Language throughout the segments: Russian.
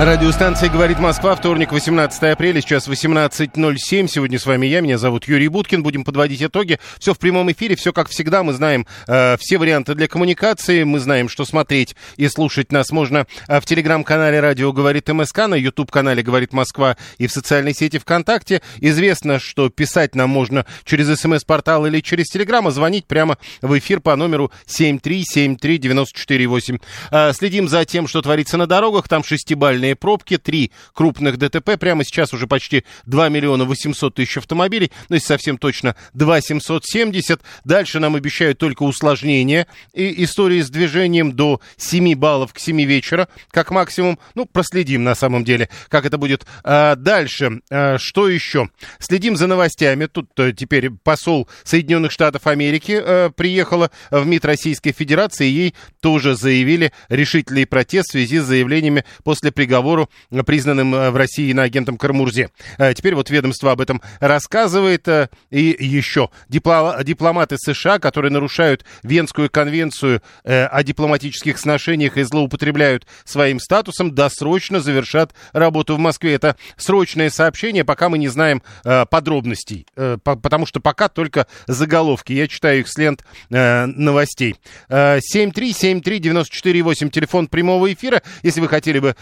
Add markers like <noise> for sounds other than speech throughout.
Радиостанция «Говорит Москва», вторник, 18 апреля, сейчас 18.07. Сегодня с вами я, меня зовут Юрий Буткин. Будем подводить итоги. Все в прямом эфире, все как всегда. Мы знаем э, все варианты для коммуникации. Мы знаем, что смотреть и слушать нас можно э, в телеграм-канале «Радио говорит МСК», на YouTube-канале «Говорит Москва» и в социальной сети ВКонтакте. Известно, что писать нам можно через смс-портал или через телеграм, а звонить прямо в эфир по номеру 7373948. Э, следим за тем, что творится на дорогах. Там шестибальные пробки, три крупных ДТП. Прямо сейчас уже почти 2 миллиона 800 тысяч автомобилей. Ну, если совсем точно, 2 770. Дальше нам обещают только усложнения и истории с движением до 7 баллов к 7 вечера, как максимум. Ну, проследим на самом деле, как это будет. А, дальше, а, что еще? Следим за новостями. Тут а, теперь посол Соединенных Штатов Америки а, приехала в МИД Российской Федерации. Ей тоже заявили решительный протест в связи с заявлениями после приговора приговору, признанным э, в России на агентом Кармурзе. Э, теперь вот ведомство об этом рассказывает. Э, и еще дипломаты США, которые нарушают Венскую конвенцию о дипломатических сношениях и злоупотребляют своим статусом, досрочно завершат работу в Москве. Это срочное сообщение, пока мы не знаем подробностей, потому что пока только заголовки. Я читаю их с лент новостей. 7373948, телефон прямого эфира. Если вы хотели бы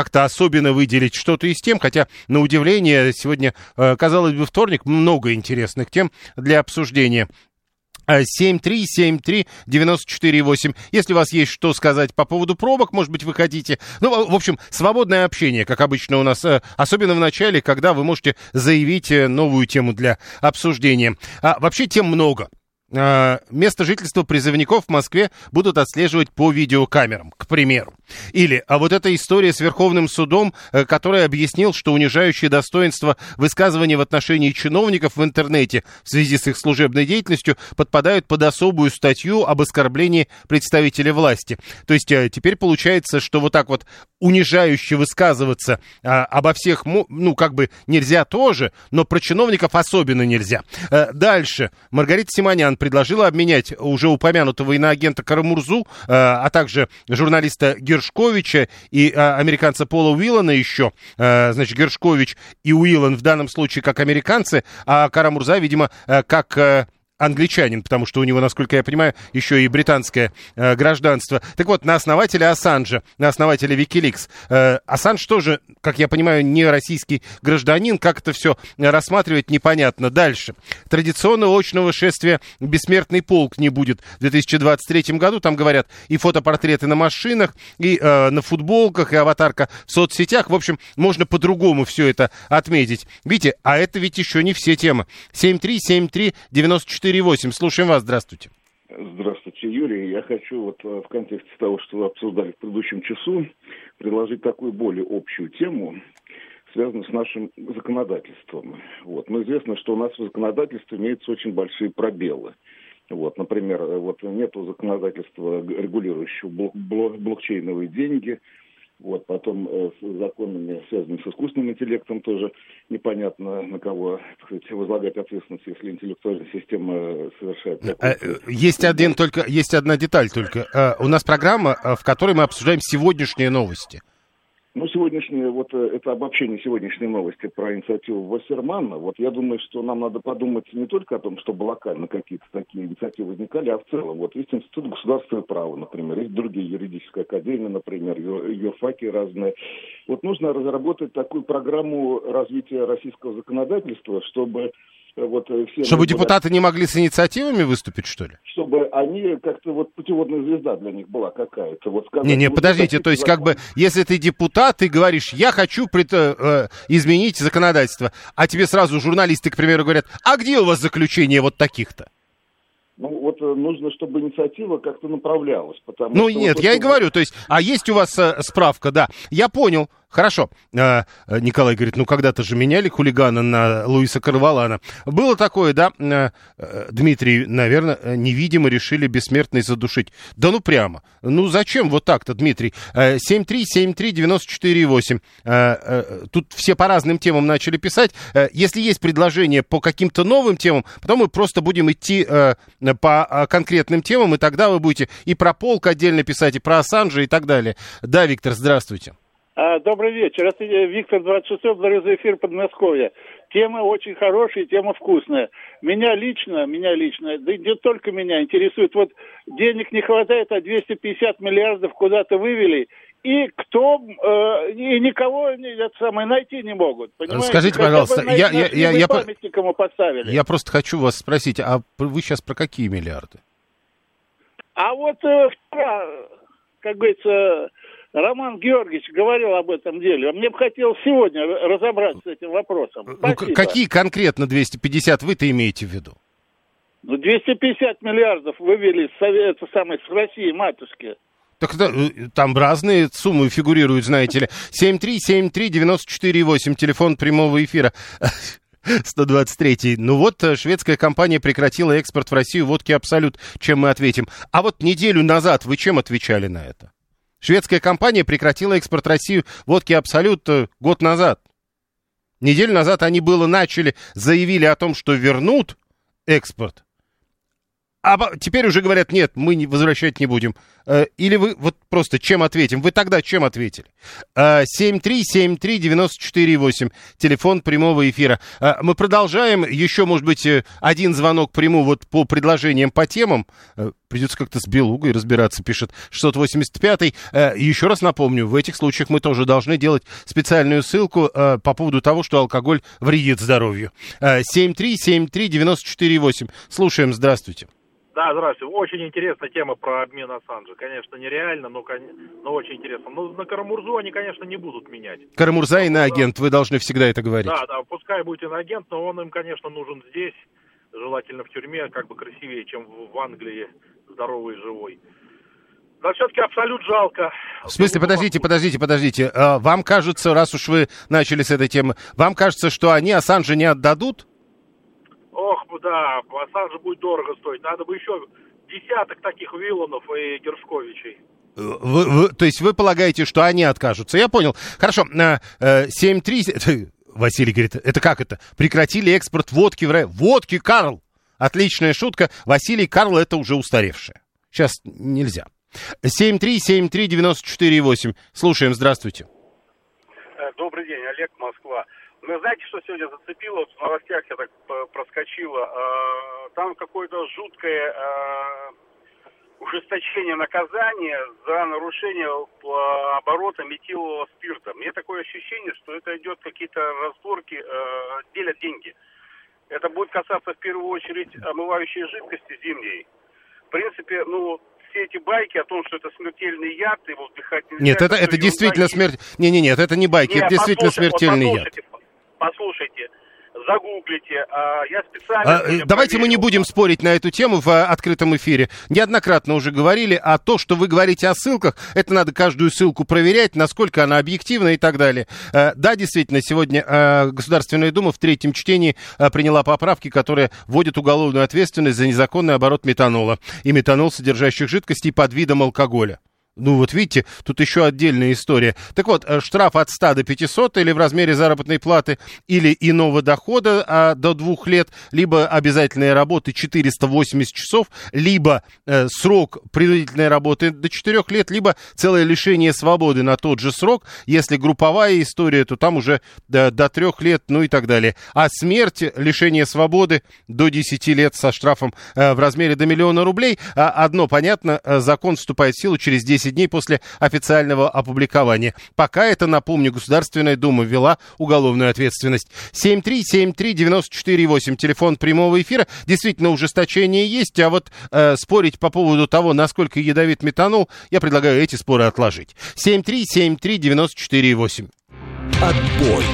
как-то особенно выделить что-то из тем, хотя, на удивление, сегодня, э, казалось бы, вторник, много интересных тем для обсуждения. 7373948. Если у вас есть что сказать по поводу пробок, может быть, вы хотите... Ну, в общем, свободное общение, как обычно у нас, э, особенно в начале, когда вы можете заявить э, новую тему для обсуждения. А вообще тем много. Место жительства призывников в Москве будут отслеживать по видеокамерам, к примеру. Или, а вот эта история с Верховным судом, э, который объяснил, что унижающие достоинство высказывания в отношении чиновников в интернете в связи с их служебной деятельностью подпадают под особую статью об оскорблении представителя власти. То есть э, теперь получается, что вот так вот унижающе высказываться а, обо всех, ну, как бы нельзя тоже, но про чиновников особенно нельзя. А, дальше. Маргарита Симонян предложила обменять уже упомянутого иноагента Карамурзу, а, а также журналиста Гершковича и а, американца Пола Уиллана еще, а, значит, Гершкович и Уиллан в данном случае как американцы, а Карамурза, видимо, а, как... Англичанин, потому что у него, насколько я понимаю, еще и британское э, гражданство. Так вот, на основателя Ассанжа, на основателя Wikileaks. Э, Ассанж тоже, как я понимаю, не российский гражданин. Как это все рассматривать, непонятно. Дальше. Традиционного очного шествия «Бессмертный полк» не будет в 2023 году. Там, говорят, и фотопортреты на машинах, и э, на футболках, и аватарка в соцсетях. В общем, можно по-другому все это отметить. Видите, а это ведь еще не все темы. 7373 94 4,8. Слушаем вас. Здравствуйте. Здравствуйте, Юрий. Я хочу вот э, в контексте того, что вы обсуждали в предыдущем часу, предложить такую более общую тему, связанную с нашим законодательством. Вот. Но известно, что у нас в законодательстве имеются очень большие пробелы. Вот, например, э, вот нету законодательства, регулирующего блок блокчейновые деньги, вот, потом э, с законами, связанными с искусственным интеллектом, тоже непонятно, на кого сказать, возлагать ответственность, если интеллектуальная система совершает. Э, э, есть один только, есть одна деталь только. Э, у нас программа, в которой мы обсуждаем сегодняшние новости. Ну, сегодняшнее, вот э, это обобщение сегодняшней новости про инициативу Вассермана. Вот я думаю, что нам надо подумать не только о том, чтобы локально какие-то такие инициативы возникали, а в целом. Вот есть Институт государственного права, например, есть другие юридические академии, например, юрфаки разные. Вот нужно разработать такую программу развития российского законодательства, чтобы вот э, все... Чтобы депутаты не могли с инициативами выступить, что ли? Чтобы они как-то вот путеводная звезда для них была какая-то. Вот сказать, не, не, подождите, то есть как бы, если ты депутат, ты говоришь, я хочу пред, э, э, изменить законодательство, а тебе сразу журналисты, к примеру, говорят, а где у вас заключение вот таких-то? Ну, вот э, нужно, чтобы инициатива как-то направлялась. Потому ну, что нет, вот я и говорю, то есть, а есть у вас э, справка, да. Я понял, хорошо. Э, э, Николай говорит, ну, когда-то же меняли хулигана на Луиса Карвалана. Было такое, да, э, Дмитрий, наверное, невидимо решили бессмертный задушить. Да ну, прямо. Ну, зачем вот так-то, Дмитрий? Э, 7373948. Э, э, Тут все по разным темам начали писать. Если есть предложение по каким-то новым темам, потом мы просто будем идти по конкретным темам, и тогда вы будете и про полк отдельно писать, и про Ассанжа и так далее. Да, Виктор, здравствуйте. А, Добрый вечер. Это Виктор 26 благодарю эфир Подмосковья. Тема очень хорошая, тема вкусная. Меня лично, меня лично, да не только меня интересует, вот денег не хватает, а 250 миллиардов куда-то вывели, и кто, э, и никого это самое, найти не могут. Понимаете? Скажите, Хотя бы пожалуйста, на- я- я- я- я по- памятник ему поставили. Я просто хочу вас спросить, а вы сейчас про какие миллиарды? А вот э, вчера, как говорится, Роман Георгиевич говорил об этом деле. Мне бы хотелось сегодня разобраться с этим вопросом. Ну, Спасибо. какие конкретно 250 вы-то имеете в виду? Ну, 250 миллиардов вывели это самое, с России, матушки. Так да, э, там разные суммы фигурируют, знаете ли. 7373948, телефон прямого эфира. <laughs> 123. Ну вот, э, шведская компания прекратила экспорт в Россию водки «Абсолют». Чем мы ответим? А вот неделю назад вы чем отвечали на это? Шведская компания прекратила экспорт в Россию водки «Абсолют» э, год назад. Неделю назад они было начали, заявили о том, что вернут экспорт. А теперь уже говорят, нет, мы не, возвращать не будем. Э, Или вы вот просто чем ответим? Вы тогда чем ответили? Э, 7373948, телефон прямого эфира. Э, Мы продолжаем. Еще, может быть, э, один звонок приму вот по предложениям по темам. Э, Придется как-то с Белугой разбираться, пишет 685-й. Э, Еще раз напомню, в этих случаях мы тоже должны делать специальную ссылку э, по поводу того, что алкоголь вредит здоровью. Э, 7373948. Слушаем, здравствуйте. Да, здравствуйте. Очень интересная тема про обмен Ассанжа. Конечно, нереально, но, но очень интересно. Но на Карамурзу они, конечно, не будут менять. Карамурза иноагент, вы должны всегда это говорить. Да, да, пускай будет иноагент, но он им, конечно, нужен здесь, желательно в тюрьме, как бы красивее, чем в в Англии, здоровый и живой. Да все-таки абсолют жалко. В смысле, подождите, подождите, подождите. А, Вам кажется, раз уж вы начали с этой темы, вам кажется, что они Ассанжа не отдадут? Ох, да, Ассанж будет дорого стоить. Надо бы еще десяток таких Вилланов и Гершковичей. Э, Вы- вы- то есть вы полагаете, что они откажутся? Я понял. Хорошо. э, э, 7-3... Василий говорит, это как это? Прекратили экспорт водки в Р- Водки, Карл! Отличная шутка. Василий Карл это уже устаревшее. Сейчас нельзя. 7373948. Слушаем, здравствуйте. Э, Добрый день, Олег, Москва. Вы знаете, что сегодня зацепило? Вот в новостях я так п- проскочила. Э, Там какое-то жуткое э, ужесточение наказания за нарушение э, оборота метилового спирта. Мне такое ощущение, что это идет какие-то разборки, э, делят деньги. Это будет касаться в первую очередь омывающей жидкости зимней. В принципе, ну, все эти байки о том, что это смертельный яд, его вдыхать нельзя. Нет, это, это действительно смерть... Не-не-не, это не байки, Нет, это действительно послушайте, вот смертельный яд. Послушайте, загуглите. а, я специально... А, Давайте мы не проверил. будем спорить на эту тему в а, открытом эфире. Неоднократно уже говорили, а то, что вы говорите о ссылках, это надо каждую ссылку проверять, насколько она объективна и так далее. Э, Да, действительно, сегодня Государственная Дума в третьем чтении приняла поправки, которые вводят уголовную ответственность за незаконный оборот метанола и метанол, содержащих жидкостей под видом алкоголя. Ну вот видите, тут еще отдельная история. Так вот, э, штраф от 100 до 500 или в размере заработной платы или иного дохода а, до двух лет, либо обязательная работа 480 часов, либо э, срок принудительной работы до 4 лет, либо целое лишение свободы на тот же срок. Если групповая история, то там уже до, до 3 лет, ну и так далее. А смерть, лишение свободы до 10 лет со штрафом э, в размере до миллиона рублей. А одно понятно, э, закон вступает в силу через 10 дней после официального опубликования. Пока это, напомню, Государственная Дума ввела уголовную ответственность. 7373948, телефон прямого эфира. Действительно, ужесточение есть, а вот э, спорить по поводу того, насколько ядовит метанол, я предлагаю эти споры отложить. 7373948. Отбой.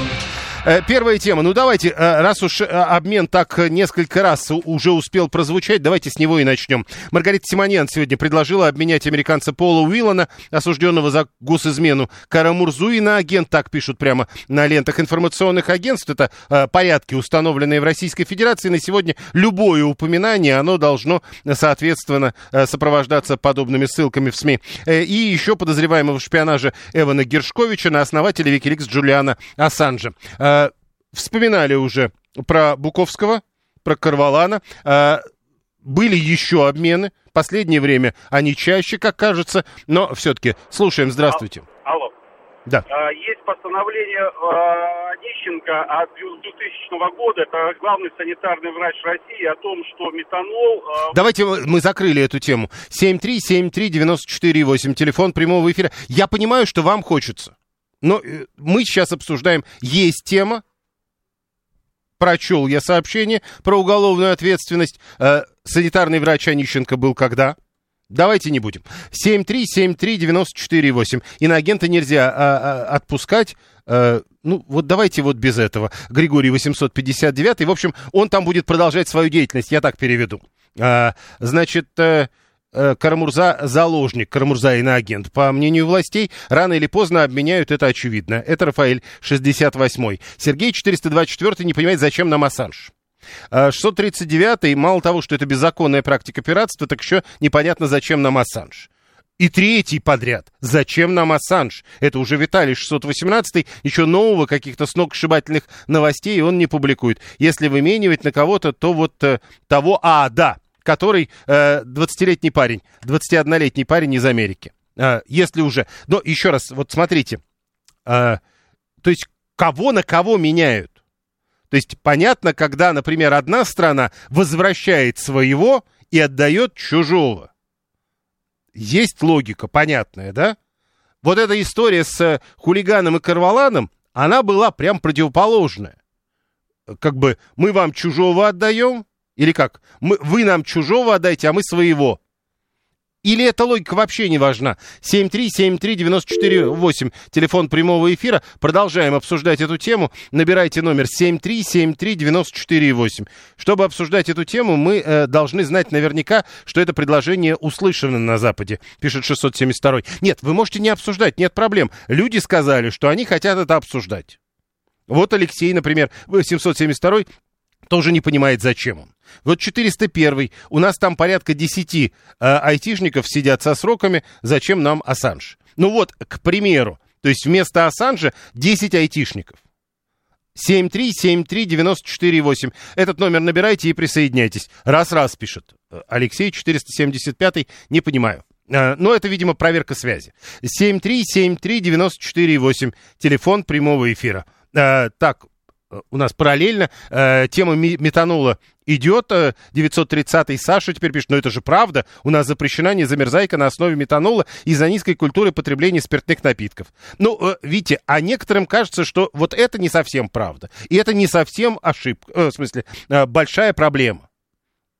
Э, Первая тема. Ну, давайте, э, раз уж э, обмен так несколько раз уже успел прозвучать, давайте с него и начнем. Маргарита Симоньян сегодня предложила обменять американца Пола Уиллана, осужденного за госизмену, Карамурзуи на агент, так пишут прямо на лентах информационных агентств. Это порядки, установленные в Российской Федерации. На сегодня любое упоминание, оно должно, соответственно, сопровождаться подобными ссылками в СМИ. И еще подозреваемого в шпионаже Эвана Гершковича на основателя Викиликс Джулиана Ассанжа. Э, Вспоминали уже про Буковского, про Карвалана. Э, Были еще обмены. Последнее время они чаще, как кажется. Но все-таки слушаем. Здравствуйте. Алло. Да. А, Есть постановление Онищенко от 2000 года, это главный санитарный врач России, о том, что метанол... Давайте мы мы закрыли эту тему. 7373948, телефон прямого эфира. Я понимаю, что вам хочется. Но э, мы сейчас обсуждаем, есть тема, прочел я сообщение про уголовную ответственность. Э, санитарный врач Онищенко был когда? Давайте не будем. 7373948. Иноагента нельзя а, а, отпускать. Э, ну, вот давайте вот без этого. Григорий 859. В общем, он там будет продолжать свою деятельность, я так переведу. А, значит, э, Карамурза заложник, Карамурза иноагент. По мнению властей, рано или поздно обменяют, это очевидно. Это Рафаэль 68. Сергей 424 не понимает, зачем нам Ассанж. А 639 мало того, что это беззаконная практика пиратства, так еще непонятно, зачем нам Ассанж. И третий подряд. Зачем нам Ассанж? Это уже Виталий 618, еще нового каких-то сногсшибательных новостей он не публикует. Если выменивать на кого-то, то вот э, того, а, да, который э, 20-летний парень, 21-летний парень из Америки. Э, если уже. Но еще раз, вот смотрите. Э, то есть кого на кого меняют? То есть понятно, когда, например, одна страна возвращает своего и отдает чужого. Есть логика, понятная, да? Вот эта история с э, хулиганом и карваланом, она была прям противоположная. Как бы мы вам чужого отдаем, или как? Мы, вы нам чужого отдайте, а мы своего. Или эта логика вообще не важна? 7373948, телефон прямого эфира. Продолжаем обсуждать эту тему. Набирайте номер 7373948. Чтобы обсуждать эту тему, мы э, должны знать наверняка, что это предложение услышано на Западе, пишет 672. Нет, вы можете не обсуждать, нет проблем. Люди сказали, что они хотят это обсуждать. Вот Алексей, например, 772 тоже не понимает, зачем он. Вот 401 у нас там порядка 10 э, айтишников сидят со сроками, зачем нам Ассанж? Ну вот, к примеру, то есть вместо Ассанжа 10 айтишников. 7373948. Этот номер набирайте и присоединяйтесь. Раз-раз пишет э, Алексей 475, не понимаю. Э, Но это, видимо, проверка связи. 7373948, телефон прямого эфира. Э, Так, у нас параллельно э, тема метанола идет. Э, 930-й Саша теперь пишет, но это же правда. У нас запрещена незамерзайка на основе метанола из-за низкой культуры потребления спиртных напитков. Ну, э, видите, а некоторым кажется, что вот это не совсем правда. И это не совсем ошибка, э, в смысле, э, большая проблема.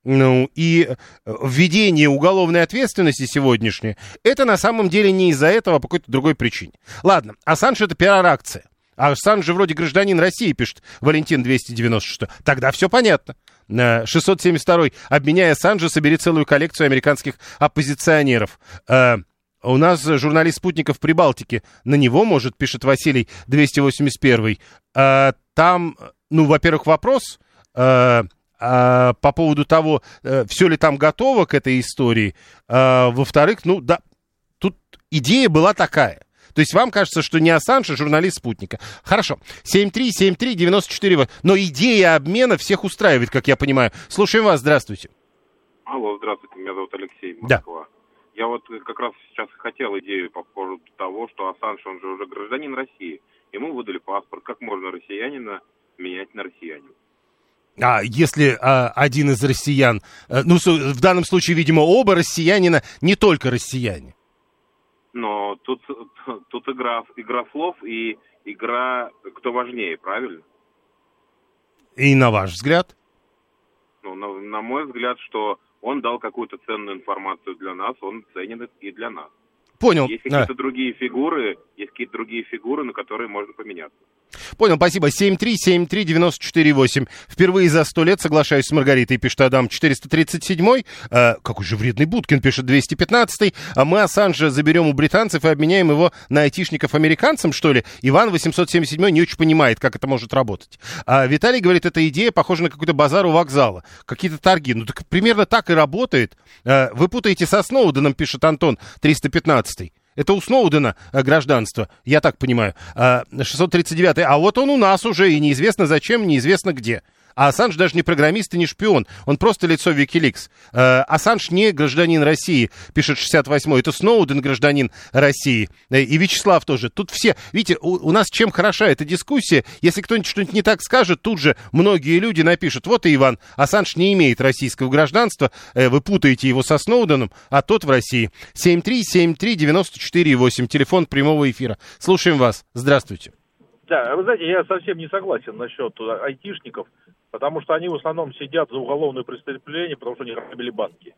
Ну, и э, введение уголовной ответственности сегодняшнее, это на самом деле не из-за этого, а по какой-то другой причине. Ладно, Ассанж это пиар-акция. А Ассанж же вроде гражданин России, пишет Валентин 296. Тогда все понятно. Э, 672 обменяя Ассанжа, собери целую коллекцию американских оппозиционеров. Э, У нас журналист спутников Прибалтики. На него, может, пишет Василий 281. Э, Там, ну, во-первых, вопрос э, а, по поводу того, все ли там готово к этой истории. А, Во-вторых, ну да, тут идея была такая. То есть вам кажется, что не Ассанж, а журналист спутника. Хорошо. 7373948. Но идея обмена всех устраивает, как я понимаю. Слушаем вас. Здравствуйте. Алло, здравствуйте, меня зовут Алексей, Да. Москва. Я вот как раз сейчас хотел идею по поводу того, что Ассанж, он же уже гражданин России. Ему выдали паспорт. Как можно россиянина менять на россиянина? А если а, один из россиян, э, ну, в данном случае, видимо, оба россиянина, не только россияне. Но тут, тут игра, игра слов и игра кто важнее, правильно? И на ваш взгляд? Ну, на, на мой взгляд, что он дал какую-то ценную информацию для нас, он ценен и для нас. Понял. Есть какие-то другие фигуры, есть какие-то другие фигуры, на которые можно поменяться. Понял, спасибо. 7373948. Впервые за сто лет соглашаюсь с Маргаритой, пишет Адам 437. Э, какой же вредный Будкин, пишет 215. А мы Ассанжа заберем у британцев и обменяем его на айтишников американцам, что ли? Иван 877 не очень понимает, как это может работать. А Виталий говорит, эта идея похожа на какой-то базар у вокзала. Какие-то торги. Ну так примерно так и работает. Э, вы путаете со Сноуденом, пишет Антон 315. Это у Сноудена э, гражданство, я так понимаю. А, 639 А вот он у нас уже, и неизвестно зачем, неизвестно где. А Ассанж даже не программист и не шпион. Он просто лицо Wikileaks. Э, Ассанж не гражданин России, пишет 68-й. Это Сноуден гражданин России. Э, И Вячеслав тоже. Тут все... Видите, у, у нас чем хороша эта дискуссия? Если кто-нибудь что-нибудь не так скажет, тут же многие люди напишут. Вот и Иван, Ассанж не имеет российского гражданства. Э, Вы путаете его со Сноуденом, а тот в России. 7373948. Телефон прямого эфира. Слушаем вас. Здравствуйте. Да, вы знаете, я совсем не согласен насчет э, айтишников, потому что они в основном сидят за уголовные преступления, потому что они грабили банки.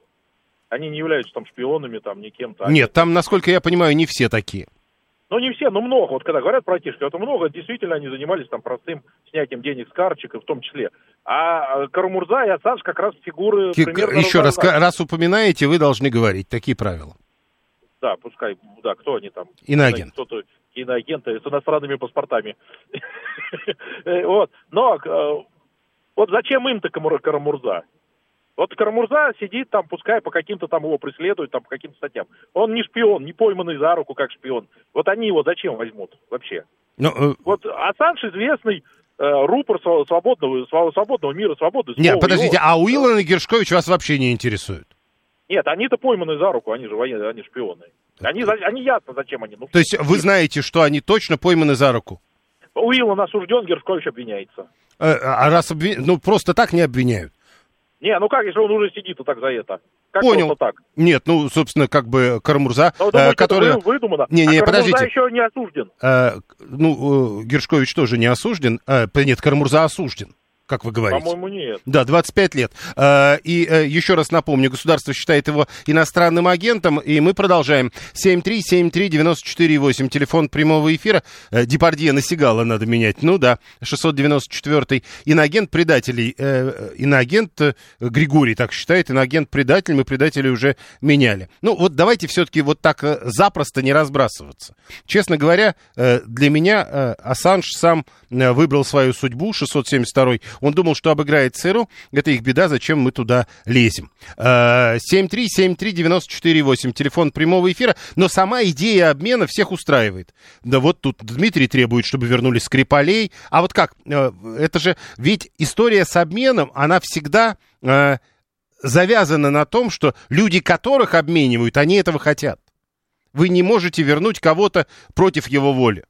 Они не являются там шпионами, там, ни кем-то. Нет, там, насколько я понимаю, не все такие. Ну, не все, но много. Вот когда говорят про айтишников, это много. Действительно, они занимались там простым снятием денег с карточек, в том числе. А э, Карамурза и Ассанж как раз фигуры примерно Еще раз, раз упоминаете, вы должны говорить. Такие правила. Да, пускай, да, кто они там? Иноагент. Кто-то иноагенты с иностранными паспортами. <laughs> Э, Вот, но э, вот зачем им-то Карамурза? Вот Карамурза сидит там, пускай по каким-то там его преследуют, там по каким-то статьям. Он не шпион, не пойманный за руку как шпион. Вот они его зачем возьмут вообще? Ну, э, Вот Ассанж известный э, рупор свободного, свободного мира, свободы слова. Нет, подождите, Его- а Уиллан и Гершкович вас вообще не интересуют? Нет, они-то пойманы за руку, они же военные, они шпионы. Они, они ясно, зачем они. Ну, То есть вы знаете, что они точно пойманы за руку? Уиллан осужден, Гершкович обвиняется. Э, А раз обви- ну просто так не обвиняют. Не, ну как, если он уже сидит вот так за это? Как Понял. так? Нет, ну, собственно, как бы Карамурза, Ну, э, который... это вы- выдумано? Не, не, а Карамурза подождите. еще не осужден. э, ну, э, Гершкович тоже не осужден. Э, нет, Карамурза осужден, как вы говорите. По-моему, нет. Да, 25 лет. Э, И э, еще раз напомню, государство считает его иностранным агентом, и мы продолжаем. 7373948, телефон прямого эфира. Э, Депардье на Сигала надо менять. Ну да, 694 Иноагент предателей. Иноагент Григорий так считает, иноагент предатель, мы предателей уже меняли. Ну вот давайте все-таки вот так запросто не разбрасываться. Честно говоря, для меня Ассанж сам выбрал свою судьбу, 672 Он думал, что обыграет ЦРУ. Это их беда, зачем мы туда лезем. Э, 7373948, телефон прямого эфира. Но сама идея обмена всех устраивает. Да вот тут Дмитрий требует, чтобы вернули Скрипалей. А вот как? Э, Это же... Ведь история с обменом, она всегда... э, завязана на том, что люди, которых обменивают, они этого хотят. Вы не можете вернуть кого-то против его воли.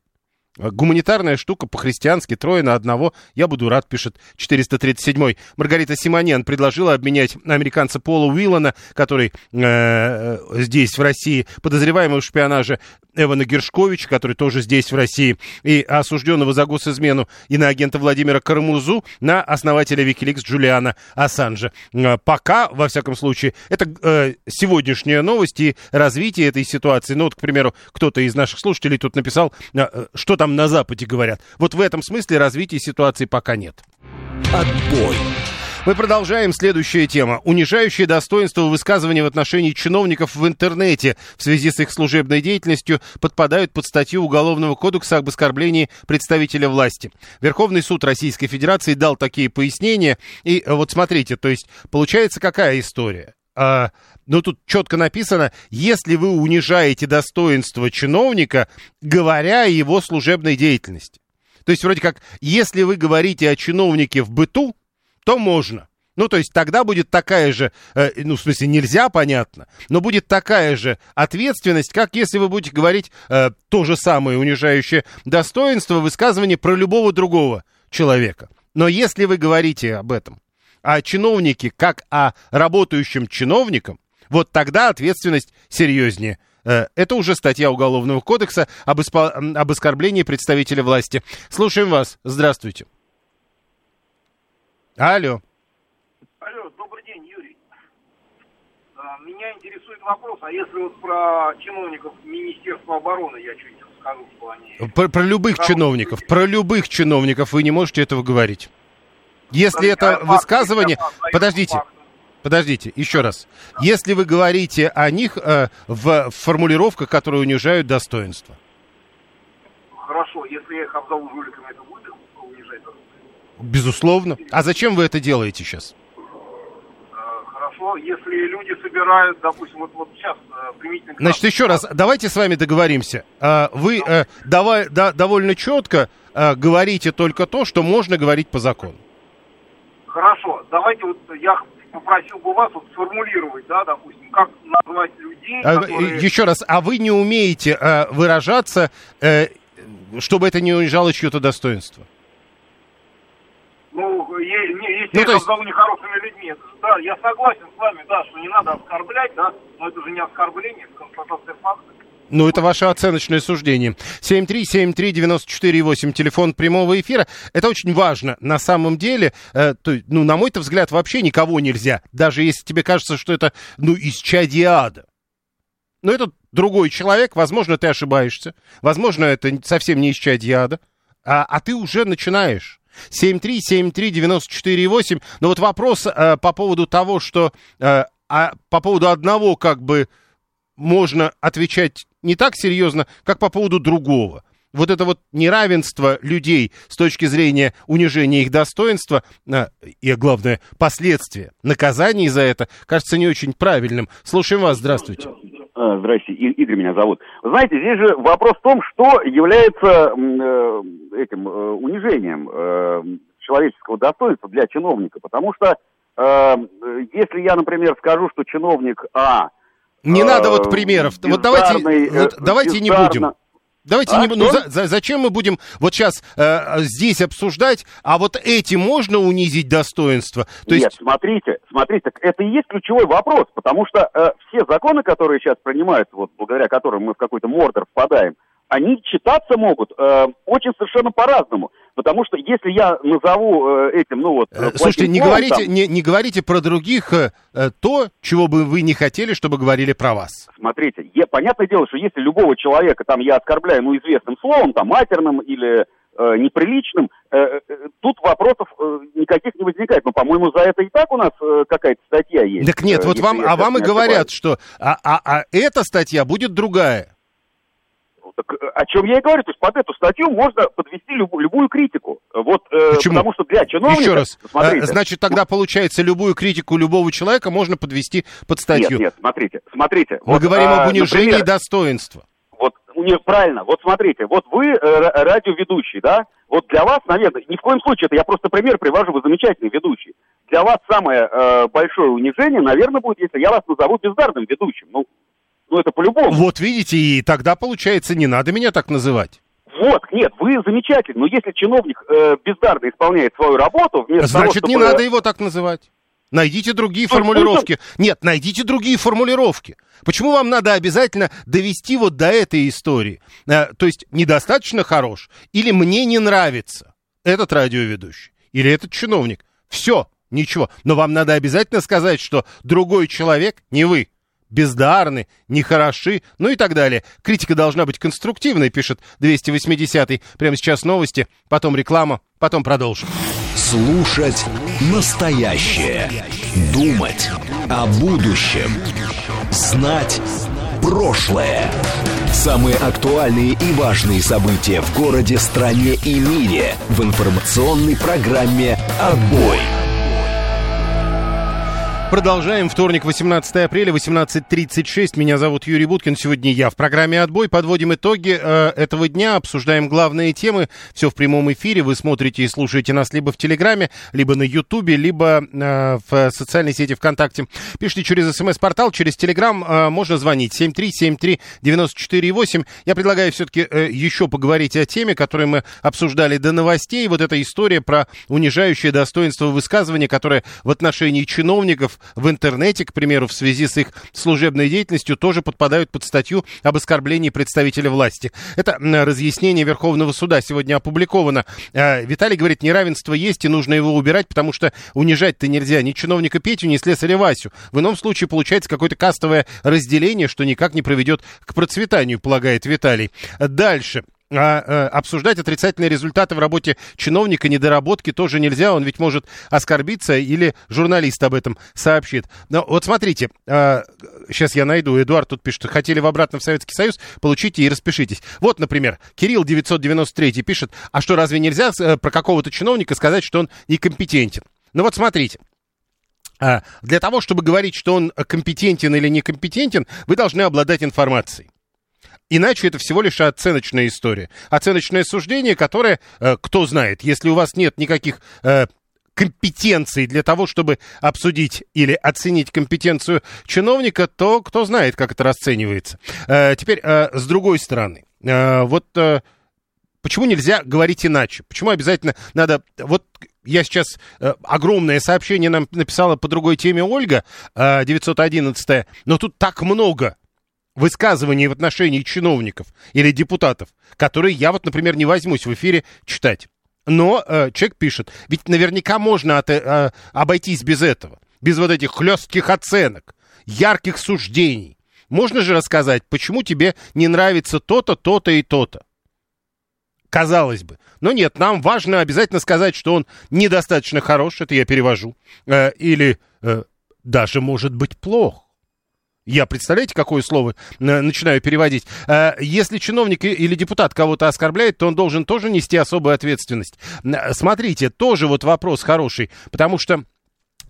Гуманитарная штука по-христиански, трое на одного. Я буду рад, пишет 437-й. Маргарита Симонян предложила обменять американца Пола Уиллана, который э, здесь, в России, подозреваемый в шпионаже Эвана Гершковича, который тоже здесь, в России, и осужденного за госизмену иноагента Владимира Карамурзу на основателя Wikileaks Джулиана Ассанжа. Э, Пока, во всяком случае, это э, сегодняшняя новость и развитие этой ситуации. Ну вот, к примеру, кто-то из наших слушателей тут написал, э, что там на Западе говорят. Вот в этом смысле развития ситуации пока нет. Отбой. Мы продолжаем. Следующая тема. Унижающее достоинство высказывания в отношении чиновников в интернете в связи с их служебной деятельностью подпадают под статью Уголовного кодекса об оскорблении представителя власти. Верховный суд Российской Федерации дал такие пояснения. И э, вот смотрите, то есть получается какая история? А, ну, тут четко написано, если вы унижаете достоинство чиновника, говоря о его служебной деятельности. То есть, вроде как, если вы говорите о чиновнике в быту, то можно. Ну, то есть тогда будет такая же, э, ну, в смысле, нельзя, понятно, но будет такая же ответственность, как если вы будете говорить э, то же самое унижающее достоинство высказывание про любого другого человека. Но если вы говорите об этом, о чиновнике как о работающем чиновником, вот тогда ответственность серьезнее. Э, Это уже статья Уголовного кодекса об, испо- об оскорблении представителя власти. Слушаем вас. Здравствуйте. Алло. Алло, добрый день, Юрий. А, А, Меня интересует вопрос, а если вот про чиновников Министерства обороны я чуть скажу, что они... Про, про любых чиновников, про любых чиновников вы не можете этого говорить. Если А это факты, высказывание... Подождите. Подождите, еще раз. Если вы говорите о них э, в формулировках, которые унижают достоинство. Хорошо, если я их обзову жуликами, это будет унижать? Безусловно. А зачем вы это делаете сейчас? Э, Хорошо, если люди собирают, допустим, вот, вот сейчас э, примитивный... Значит, еще раз, давайте с вами договоримся. А, Вы э, давай, да, довольно четко э, говорите только то, что можно говорить по закону. Хорошо, давайте вот я попросил бы вас вот сформулировать, да, допустим, как назвать людей, А, которые... Еще раз, а вы не умеете э, выражаться, э, чтобы это не унижало чье-то достоинство? Ну, е- не- если Ну, я есть- обзову нехорошими людьми, это да, я согласен с вами, да, что не надо оскорблять, да, но это же не оскорбление. Ну, это ваше оценочное суждение. 7373948, телефон прямого эфира. Это очень важно. На самом деле, э, то, ну, на мой-то взгляд, вообще никого нельзя. Даже если тебе кажется, что это, ну, из чадиада. Но это другой человек, возможно, ты ошибаешься. Возможно, это совсем не из чадиада. А, а ты уже начинаешь. 7373948. Но вот вопрос э, по поводу того, что... э, а по поводу одного, как бы, можно отвечать не так серьезно, как по поводу другого. Вот это вот неравенство людей с точки зрения унижения их достоинства а, и, главное, последствия, наказаний за это, кажется не очень правильным. Слушаем вас, здравствуйте. А, Здрасте, И- Игорь меня зовут. Знаете, здесь же вопрос в том, что является э, этим э, унижением э, человеческого достоинства для чиновника. Потому что э, если я, например, скажу, что чиновник А... Не э, надо вот примеров. Вот давайте, э, вот давайте не будем. Давайте А, не. Ну, за- за- зачем мы будем вот сейчас э, здесь обсуждать, а вот этим можно унизить достоинство? То Нет, есть смотрите, смотрите, это и есть ключевой вопрос, потому что э, все законы, которые сейчас принимаются, вот благодаря которым мы в какой-то мордор впадаем, они читаться могут э, очень совершенно по-разному. Потому что если я назову э, этим, ну вот... Э, плохим Слушайте, не говорите, там, не, не говорите про других э, э, то, чего бы вы не хотели, чтобы говорили про вас. Смотрите, я, понятное дело, что если любого человека там я оскорбляю, ну, известным словом, там, матерным или э, неприличным, э, э, тут вопросов э, никаких не возникает. Но, по-моему, за это и так у нас э, какая-то статья есть. Так нет, э, вот вам, а вам и говорят, что а, а, а эта статья будет другая. О чем я и говорю, то есть под эту статью можно подвести любую, любую критику. Вот, э, Почему? Потому что для чиновника... Еще раз. Смотрите, э, Значит, тогда получается, любую критику любого человека можно подвести под статью. Нет, нет, смотрите, смотрите. Мы Вот, говорим а, об унижении например, достоинства. Вот, не, правильно, вот смотрите, вот вы э, ра- радиоведущий, да, вот для вас, наверное, ни в коем случае, это я просто пример привожу, вы замечательный ведущий. Для вас самое э, большое унижение, наверное, будет, если я вас назову бездарным ведущим. Ну, ну это по-любому. Вот видите, и тогда получается, не надо меня так называть. Вот, нет, вы замечательный, но если чиновник э, бездарно исполняет свою работу, Значит, того, не чтобы- надо его так называть. Найдите другие формулировки. Нет, найдите другие формулировки. Почему вам надо обязательно довести вот до этой истории? Э, то есть недостаточно хорош или мне не нравится этот радиоведущий или этот чиновник. Все, ничего. Но вам надо обязательно сказать, что другой человек, не вы, бездарны, нехороши, ну и так далее. Критика должна быть конструктивной, пишет 280-й. Прямо сейчас новости, потом реклама, потом продолжим. Слушать настоящее. Думать о будущем. Знать прошлое. Самые актуальные и важные события в городе, стране и мире в информационной программе «Отбой». Продолжаем. Вторник, 18 апреля, 18.36. Меня зовут Юрий Буткин. Сегодня я в программе «Отбой». Подводим итоги э, этого дня, обсуждаем главные темы. Все в прямом эфире. Вы смотрите и слушаете нас либо в Телеграме, либо на Ютубе, либо э, в социальной сети ВКонтакте. Пишите через СМС-портал, через Телеграм. Э, можно звонить 7373948. Я предлагаю все-таки э, еще поговорить о теме, которую мы обсуждали до новостей. Вот эта история про унижающее достоинство высказывания, которое в отношении чиновников в интернете, к примеру, в связи с их служебной деятельностью, тоже подпадают под статью об оскорблении представителя власти. Это разъяснение Верховного суда сегодня опубликовано. Э, Виталий говорит, неравенство есть и нужно его убирать, потому что унижать-то нельзя ни чиновника Петю, ни слесаря Васю. В ином случае получается какое-то кастовое разделение, что никак не приведет к процветанию, полагает Виталий. Дальше а, а, обсуждать отрицательные результаты в работе чиновника, недоработки тоже нельзя, он ведь может оскорбиться или журналист об этом сообщит. Но вот смотрите, а, сейчас я найду, Эдуард тут пишет, хотели в обратно в Советский Союз, получите и распишитесь. Вот, например, Кирилл 993 пишет, а что, разве нельзя э, про какого-то чиновника сказать, что он некомпетентен? Ну вот смотрите, а, для того, чтобы говорить, что он компетентен или некомпетентен, вы должны обладать информацией. Иначе это всего лишь оценочная история. Оценочное суждение, которое, э, кто знает, если у вас нет никаких э, компетенций для того, чтобы обсудить или оценить компетенцию чиновника, то кто знает, как это расценивается. Э, теперь, с другой стороны, вот почему нельзя говорить иначе? Почему обязательно надо... Вот я сейчас огромное сообщение нам написала по другой теме Ольга, э, 911, но тут так много высказываний в отношении чиновников или депутатов, которые я вот, например, не возьмусь в эфире читать. Но э, человек пишет, ведь наверняка можно от, э, обойтись без этого, без вот этих хлестких оценок, ярких суждений. Можно же рассказать, почему тебе не нравится то-то, то-то и то-то. Казалось бы. Но нет, нам важно обязательно сказать, что он недостаточно хорош, это я перевожу, э, или э, даже может быть плох. Я, представляете, какое слово э, начинаю переводить? Э, если чиновник или депутат кого-то оскорбляет, то он должен тоже нести особую ответственность. Э, смотрите, тоже вот вопрос хороший, потому что,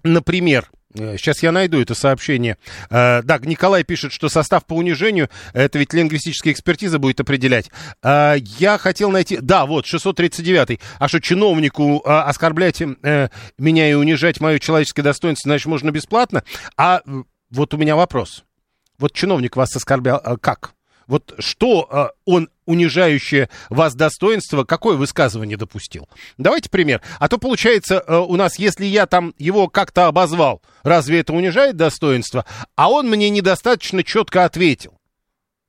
например, Сейчас я найду это сообщение. Да, Николай пишет, что состав по унижению, это ведь лингвистическая экспертиза будет определять. Я хотел найти... Да, вот, 639. А что, чиновнику оскорблять меня и унижать мое человеческое достоинство, значит, можно бесплатно? А вот у меня вопрос. Вот чиновник вас оскорблял, а как? Вот что а, он, унижающее вас достоинство, какое высказывание допустил? Давайте пример. А то получается а, у нас, если я там его как-то обозвал, разве это унижает достоинство? А он мне недостаточно четко ответил.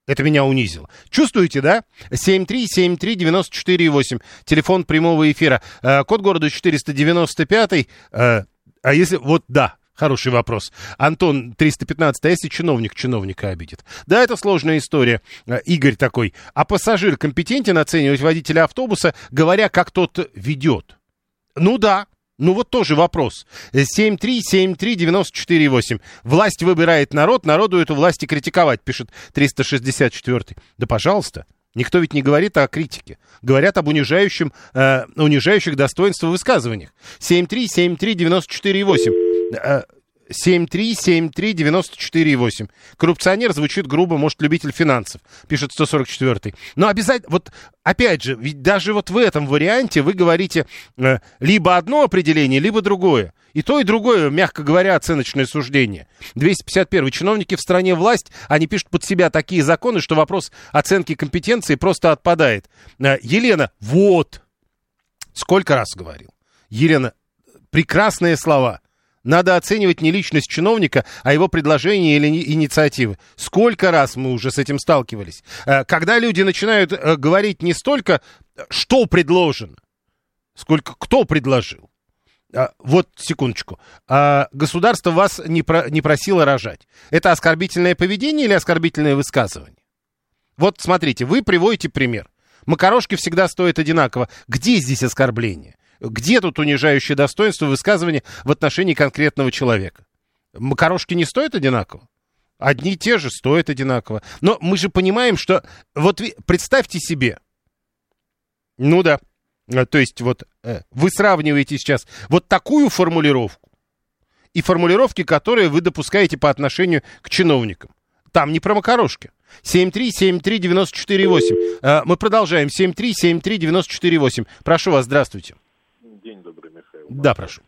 Это меня унизило. Чувствуете, да? 7373948. Телефон прямого эфира. Код города 495. А если... Вот, да, Хороший вопрос. Антон, 315, а если чиновник чиновника обидит? Да, это сложная история. Э, Игорь такой. А пассажир компетентен оценивать водителя автобуса, говоря, как тот ведет? Ну да, ну вот тоже вопрос. 7373948. Власть выбирает народ, народу эту власть и критиковать, пишет 364. Да пожалуйста. Никто ведь не говорит о критике. Говорят об унижающем, э, унижающих достоинства высказываниях. 7373948. 7373948. Коррупционер звучит грубо, может, любитель финансов, пишет 144. Но обязательно, вот опять же, ведь даже вот в этом варианте вы говорите э, либо одно определение, либо другое. И то, и другое, мягко говоря, оценочное суждение. 251. Чиновники в стране власть, они пишут под себя такие законы, что вопрос оценки компетенции просто отпадает. Э, Елена, вот, сколько раз говорил. Елена, прекрасные слова. Надо оценивать не личность чиновника, а его предложения или инициативы. Сколько раз мы уже с этим сталкивались? Э, когда люди начинают э, говорить не столько, что предложено, сколько кто предложил. А, вот, секундочку. А, государство вас не, про, не просило рожать. Это оскорбительное поведение или оскорбительное высказывание? Вот смотрите, вы приводите пример. Макарошки всегда стоят одинаково. Где здесь оскорбление? Где тут унижающее достоинство высказывания в отношении конкретного человека? Макарошки не стоят одинаково? Одни и те же стоят одинаково. Но мы же понимаем, что... Вот представьте себе. Ну да. Э, то есть вот э, вы сравниваете сейчас вот такую формулировку и формулировки, которые вы допускаете по отношению к чиновникам. Там не про макарошки. 7373948. Э, мы продолжаем. 7373948. Прошу вас, здравствуйте. Да, прошу.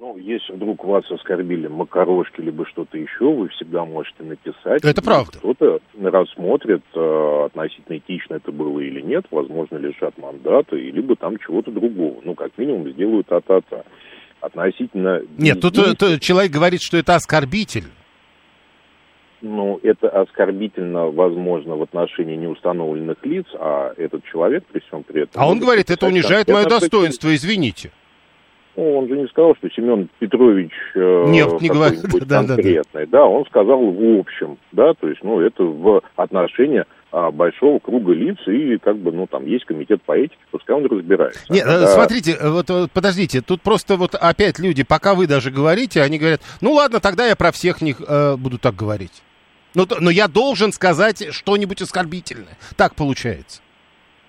Ну, если вдруг вас оскорбили макарошки, либо что-то еще, вы всегда можете написать. Это правда. Кто-то рассмотрит, э, относительно этично это было или нет, возможно, лишат мандата, либо там чего-то другого. Ну, как минимум, сделают а-та-та. относительно... Нет, тут, действий, тут человек говорит, что это оскорбитель. Ну, это оскорбительно, возможно, в отношении неустановленных лиц, а этот человек при всем при этом... А он говорит, это унижает мое достоинство, извините. Ну, он же не сказал, что Семен Петрович э, Нет, не говорит. <laughs> Да, да, да. конкретный. Да, он сказал в общем, да, то есть, ну, это в отношении а, большого круга лиц, и как бы, ну, там есть комитет по этике, пускай он разбирается. Нет, э, Да. смотрите, э, вот э, подождите, тут просто вот опять люди, пока вы даже говорите, они говорят, ну ладно, тогда я про всех них э, буду так говорить. Но, т- но я должен сказать что-нибудь оскорбительное. Так получается.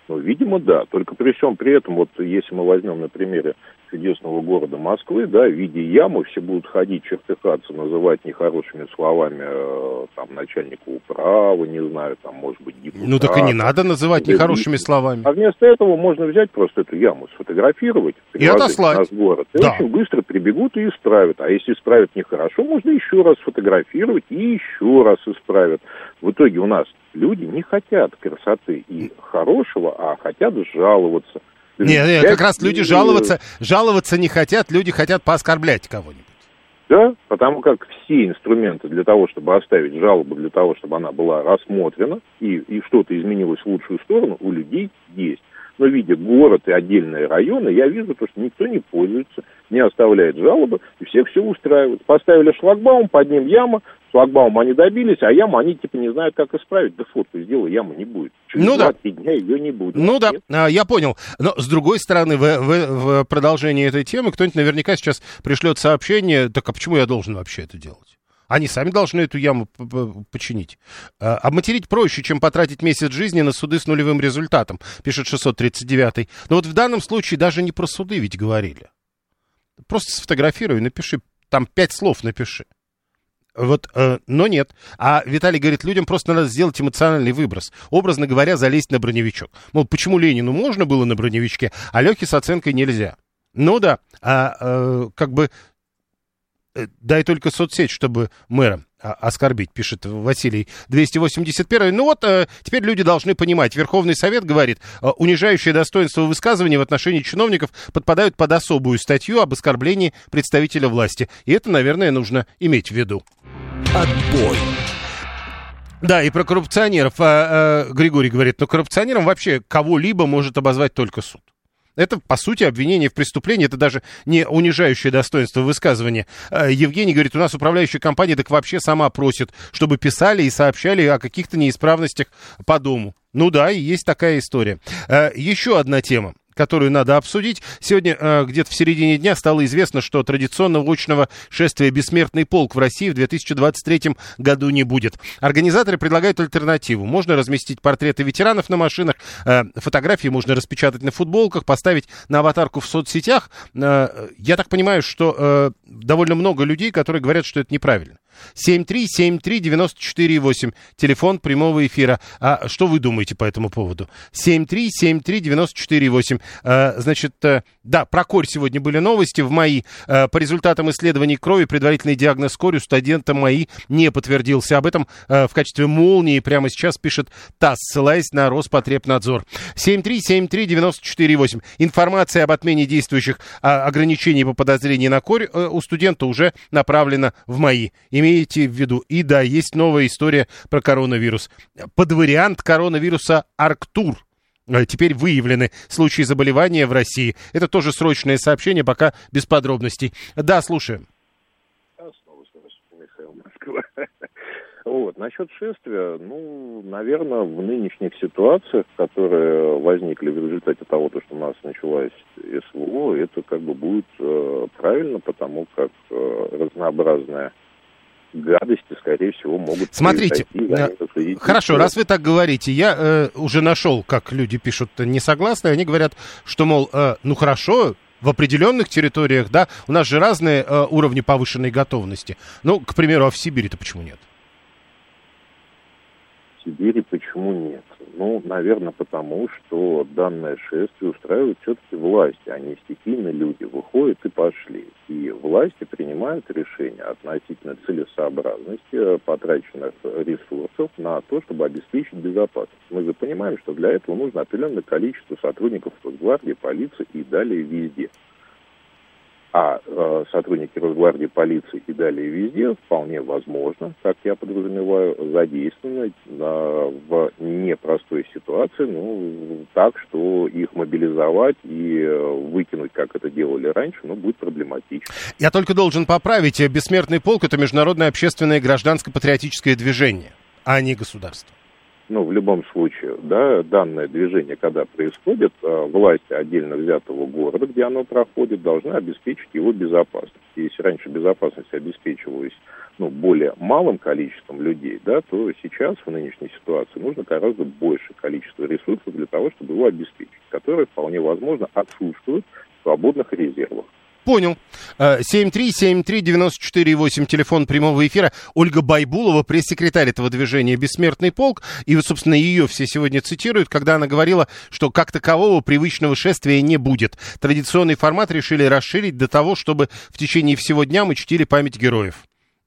Ну, видимо, да. Только при всем при этом, вот если мы возьмем на примере чудесного города Москвы, да, в виде ямы, все будут ходить, чертыхаться, называть нехорошими словами э, там начальника управы, не знаю, там, может быть, депутата. Ну так и не надо называть Да, нехорошими и- словами. А вместо этого можно взять просто эту яму, сфотографировать, приложить отослать. в наш город, и Да. очень быстро прибегут и исправят. А если исправят нехорошо, можно еще раз сфотографировать и еще раз исправят. В итоге у нас люди не хотят красоты и хорошего, а хотят жаловаться. Не, не, Взять как раз люди жаловаться, жаловаться не хотят, люди хотят пооскорблять кого-нибудь. Да, потому как все инструменты для того, чтобы оставить жалобу, для того, чтобы она была рассмотрена и, и что-то изменилось в лучшую сторону, у людей есть. Но видя город и отдельные районы, я вижу, то, что никто не пользуется, не оставляет жалобы, и всех все устраивает. Поставили шлагбаум, под ним яма, шлагбаум они добились, а яму они типа не знают, как исправить. Да фотку сделай, ямы не будет. Через Ну да. 2-3 дня ее не будет. Ну да, Нет. а, я понял. Но с другой стороны, в, в- в продолжении этой темы кто-нибудь наверняка сейчас пришлет сообщение, так а почему я должен вообще это делать? Они сами должны эту яму починить. А, Обматерить проще, чем потратить месяц жизни на суды с нулевым результатом, пишет 639. Но вот в данном случае даже не про суды ведь говорили. Просто сфотографируй, напиши, там пять слов напиши. Вот, э, но нет. А Виталий говорит, людям просто надо сделать эмоциональный выброс. Образно говоря, залезть на броневичок. Мол, почему Ленину можно было на броневичке, а Лехе с оценкой нельзя? Ну да, а э, как бы э, дай только соцсеть, чтобы мэра оскорбить, пишет Василий 281. Ну вот, э, теперь люди должны понимать. Верховный Совет говорит, э, унижающее достоинство высказывания в отношении чиновников подпадают под особую статью об оскорблении представителя власти. И это, наверное, нужно иметь в виду. Отбой. Да, и про коррупционеров а, а, Григорий говорит, но коррупционером вообще кого-либо может обозвать только суд. Это, по сути, обвинение в преступлении, это даже не унижающее достоинство высказывания. А, Евгений говорит, у нас управляющая компания так вообще сама просит, чтобы писали и сообщали о каких-то неисправностях по дому. Ну да, и есть такая история. А, Еще одна тема которую надо обсудить. Сегодня э, где-то в середине дня стало известно, что традиционного очного шествия «Бессмертный полк» в России в 2023 году не будет. Организаторы предлагают альтернативу. Можно разместить портреты ветеранов на машинах, э, фотографии можно распечатать на футболках, поставить на аватарку в соцсетях. Э, я так понимаю, что довольно много людей, которые говорят, что это неправильно. 7373948, телефон прямого эфира. А что вы думаете по этому поводу? 7373948. А, значит, э, да, про корь сегодня были новости. В МАИ э, по результатам исследований крови предварительный диагноз корь у студента МАИ не подтвердился. Об этом э, в качестве молнии прямо сейчас пишет ТАСС, ссылаясь на Роспотребнадзор. 7373948. Информация об отмене действующих а, ограничений по подозрению на корь у студента уже направлена в МАИ. Имейте в виду. И да, есть новая история про коронавирус. Под вариант коронавируса Арктур. Э, Теперь выявлены случаи заболевания в России. Это тоже срочное сообщение, пока без подробностей. Да, слушаем. А. <laughs> Вот, насчет шествия, ну, наверное, в нынешних ситуациях, которые возникли в результате того, то, что у нас началась СВО, это как бы будет э, правильно, потому как э, разнообразные гадости, скорее всего, могут Смотрите, произойти, Хорошо, раз вы так говорите, я э, уже нашел, как люди пишут не согласны, они говорят, что, мол, э, ну хорошо, в определенных территориях, да, у нас же разные э, уровни повышенной готовности. Ну, к примеру, а в Сибири-то почему нет? В Сибири почему нет? Ну, наверное, потому что данное шествие устраивают все-таки власти, а не стихийно люди выходят и пошли. И власти принимают решения относительно целесообразности э, потраченных ресурсов на то, чтобы обеспечить безопасность. Мы же понимаем, что для этого нужно определенное количество сотрудников Росгвардии, полиции и далее везде. А э, сотрудники Росгвардии, полиции и далее везде вполне возможно, как я подразумеваю, задействованы э, в непростой ситуации, ну, так, что их мобилизовать и э, выкинуть, как это делали раньше, ну, будет проблематично. Я только должен поправить, «Бессмертный полк» — это международное общественное гражданско-патриотическое движение, а не государство ну, в любом случае, да, данное движение, когда происходит, э, власти отдельно взятого города, где оно проходит, должны обеспечить его безопасность. Если раньше безопасность обеспечивалась ну, более малым количеством людей, да, то сейчас в нынешней ситуации нужно гораздо большее количество ресурсов для того, чтобы его обеспечить, которые вполне возможно отсутствуют в свободных резервах. Понял. 7373948, телефон прямого эфира. Ольга Байбулова, пресс-секретарь этого движения «Бессмертный полк». И вот, собственно, ее все сегодня цитируют, когда она говорила, что как такового привычного шествия не будет. Традиционный формат решили расширить до того, чтобы в течение всего дня мы чтили память героев.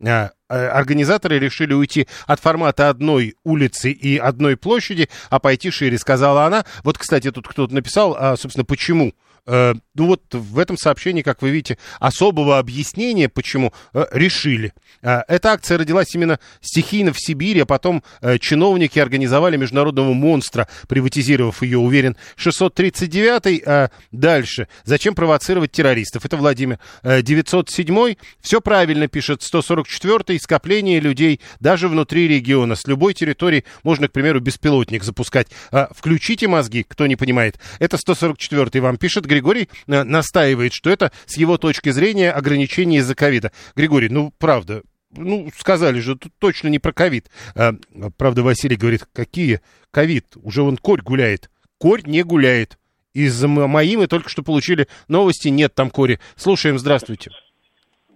А, а, организаторы решили уйти от формата одной улицы и одной площади, а пойти шире, сказала она. Вот, кстати, тут кто-то написал, а, собственно, почему Э, ну вот в этом сообщении, как вы видите, особого объяснения, почему э, решили. Э, эта акция родилась именно стихийно в Сибири, а потом чиновники организовали международного монстра, приватизировав ее, уверен. 639-й, э, дальше. Зачем провоцировать террористов? Это Владимир. Э, 907-й, все правильно пишет. 144-й, скопление людей даже внутри региона. С любой территории можно, к примеру, беспилотник запускать. Включите мозги, кто не понимает. Это 144-й вам пишет. Григорий э, настаивает, что это с его точки зрения ограничение из-за ковида. Григорий, ну, правда, ну, сказали же, тут точно не про ковид. А, правда, Василий говорит, какие ковид? Уже вон корь гуляет. Корь не гуляет. Из мои мы только что получили новости, нет там кори. Слушаем, здравствуйте.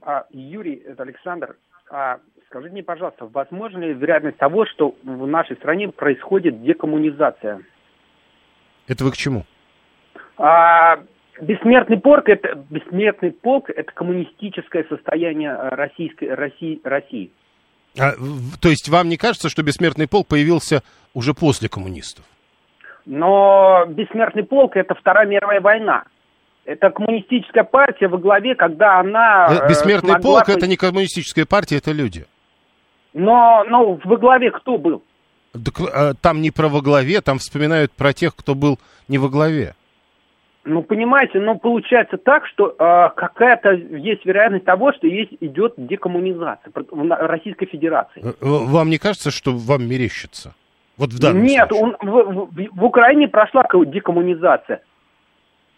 А, Юрий, это Александр. А, скажите мне, пожалуйста, возможно ли вероятность того, что в нашей стране происходит декоммунизация? Это вы к чему? А, бессмертный полк это бессмертный полк это коммунистическое состояние э, российской России России. А, то есть вам не кажется, что бессмертный полк появился уже после коммунистов? Но бессмертный полк это Вторая мировая война. Это коммунистическая партия во главе, когда она... Э, бессмертный полк это не коммунистическая партия, это люди. Но, но во главе кто был? Так, там не про во главе, там вспоминают про тех, кто был не во главе. Ну, понимаете, ну, получается так, что э, какая-то есть вероятность того, что есть, идет декоммунизация в Российской Федерации. Э, вам не кажется, что вам мерещится? Вот в данном Нет, случае. он, в, в, в Украине прошла декоммунизация,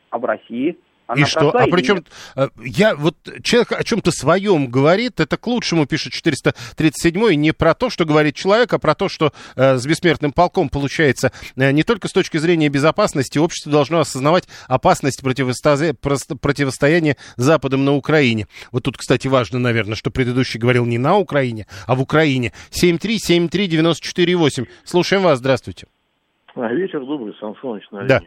а в России? Она и что? А причем э, я вот человек о чем-то своем говорит, это к лучшему пишет 437 не про то, что говорит человек, а про то, что э, с бессмертным полком получается э, не только с точки зрения безопасности, общество должно осознавать опасность противосто... противостояния Западом на Украине. Вот тут, кстати, важно, наверное, что предыдущий говорил не на Украине, а в Украине. 7373948. Слушаем вас, здравствуйте. А, вечер добрый, Сан Саныч, на Да.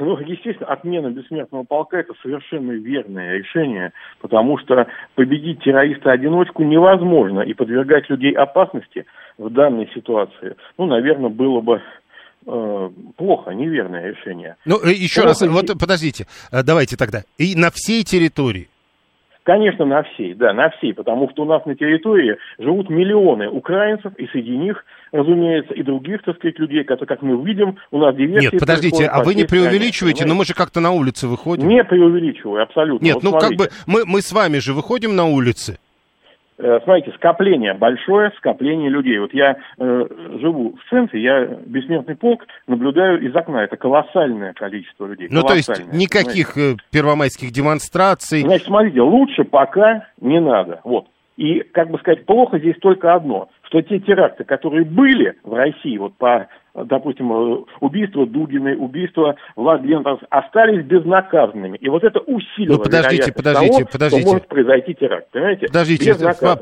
Ну, естественно, отмена бессмертного полка – это совершенно верное решение, потому что победить террориста-одиночку невозможно, и подвергать людей опасности в данной ситуации, ну, наверное, было бы э, плохо, неверное решение. Ну, э, еще плохо... раз, вот подождите, э, давайте тогда. И на всей территории Конечно, на всей, да, на всей, потому что у нас на территории живут миллионы украинцев, и среди них, разумеется, и других, так сказать, людей, которые, как мы видим, у нас диверсии... Нет, подождите, а вы не преувеличиваете, стране, но мы же как-то на улице выходим. Не преувеличиваю, абсолютно. Нет, вот ну смотрите. как бы мы, мы с вами же выходим на улицы. Э, смотрите, скопление, большое скопление людей. Вот я э, живу в центре, я бессмертный полк наблюдаю из окна. Это колоссальное количество людей. Ну, то есть никаких понимаете? Э, первомайских демонстраций. Значит, смотрите, лучше пока не надо. Вот. И, как бы сказать, плохо здесь только одно, что те теракты, которые были в России, вот по допустим, э, убийство Дугиной, убийство Влад Лентов остались безнаказанными. И вот это усилило ну, подождите, подождите, того, подождите. что может произойти теракт. Понимаете? Подождите,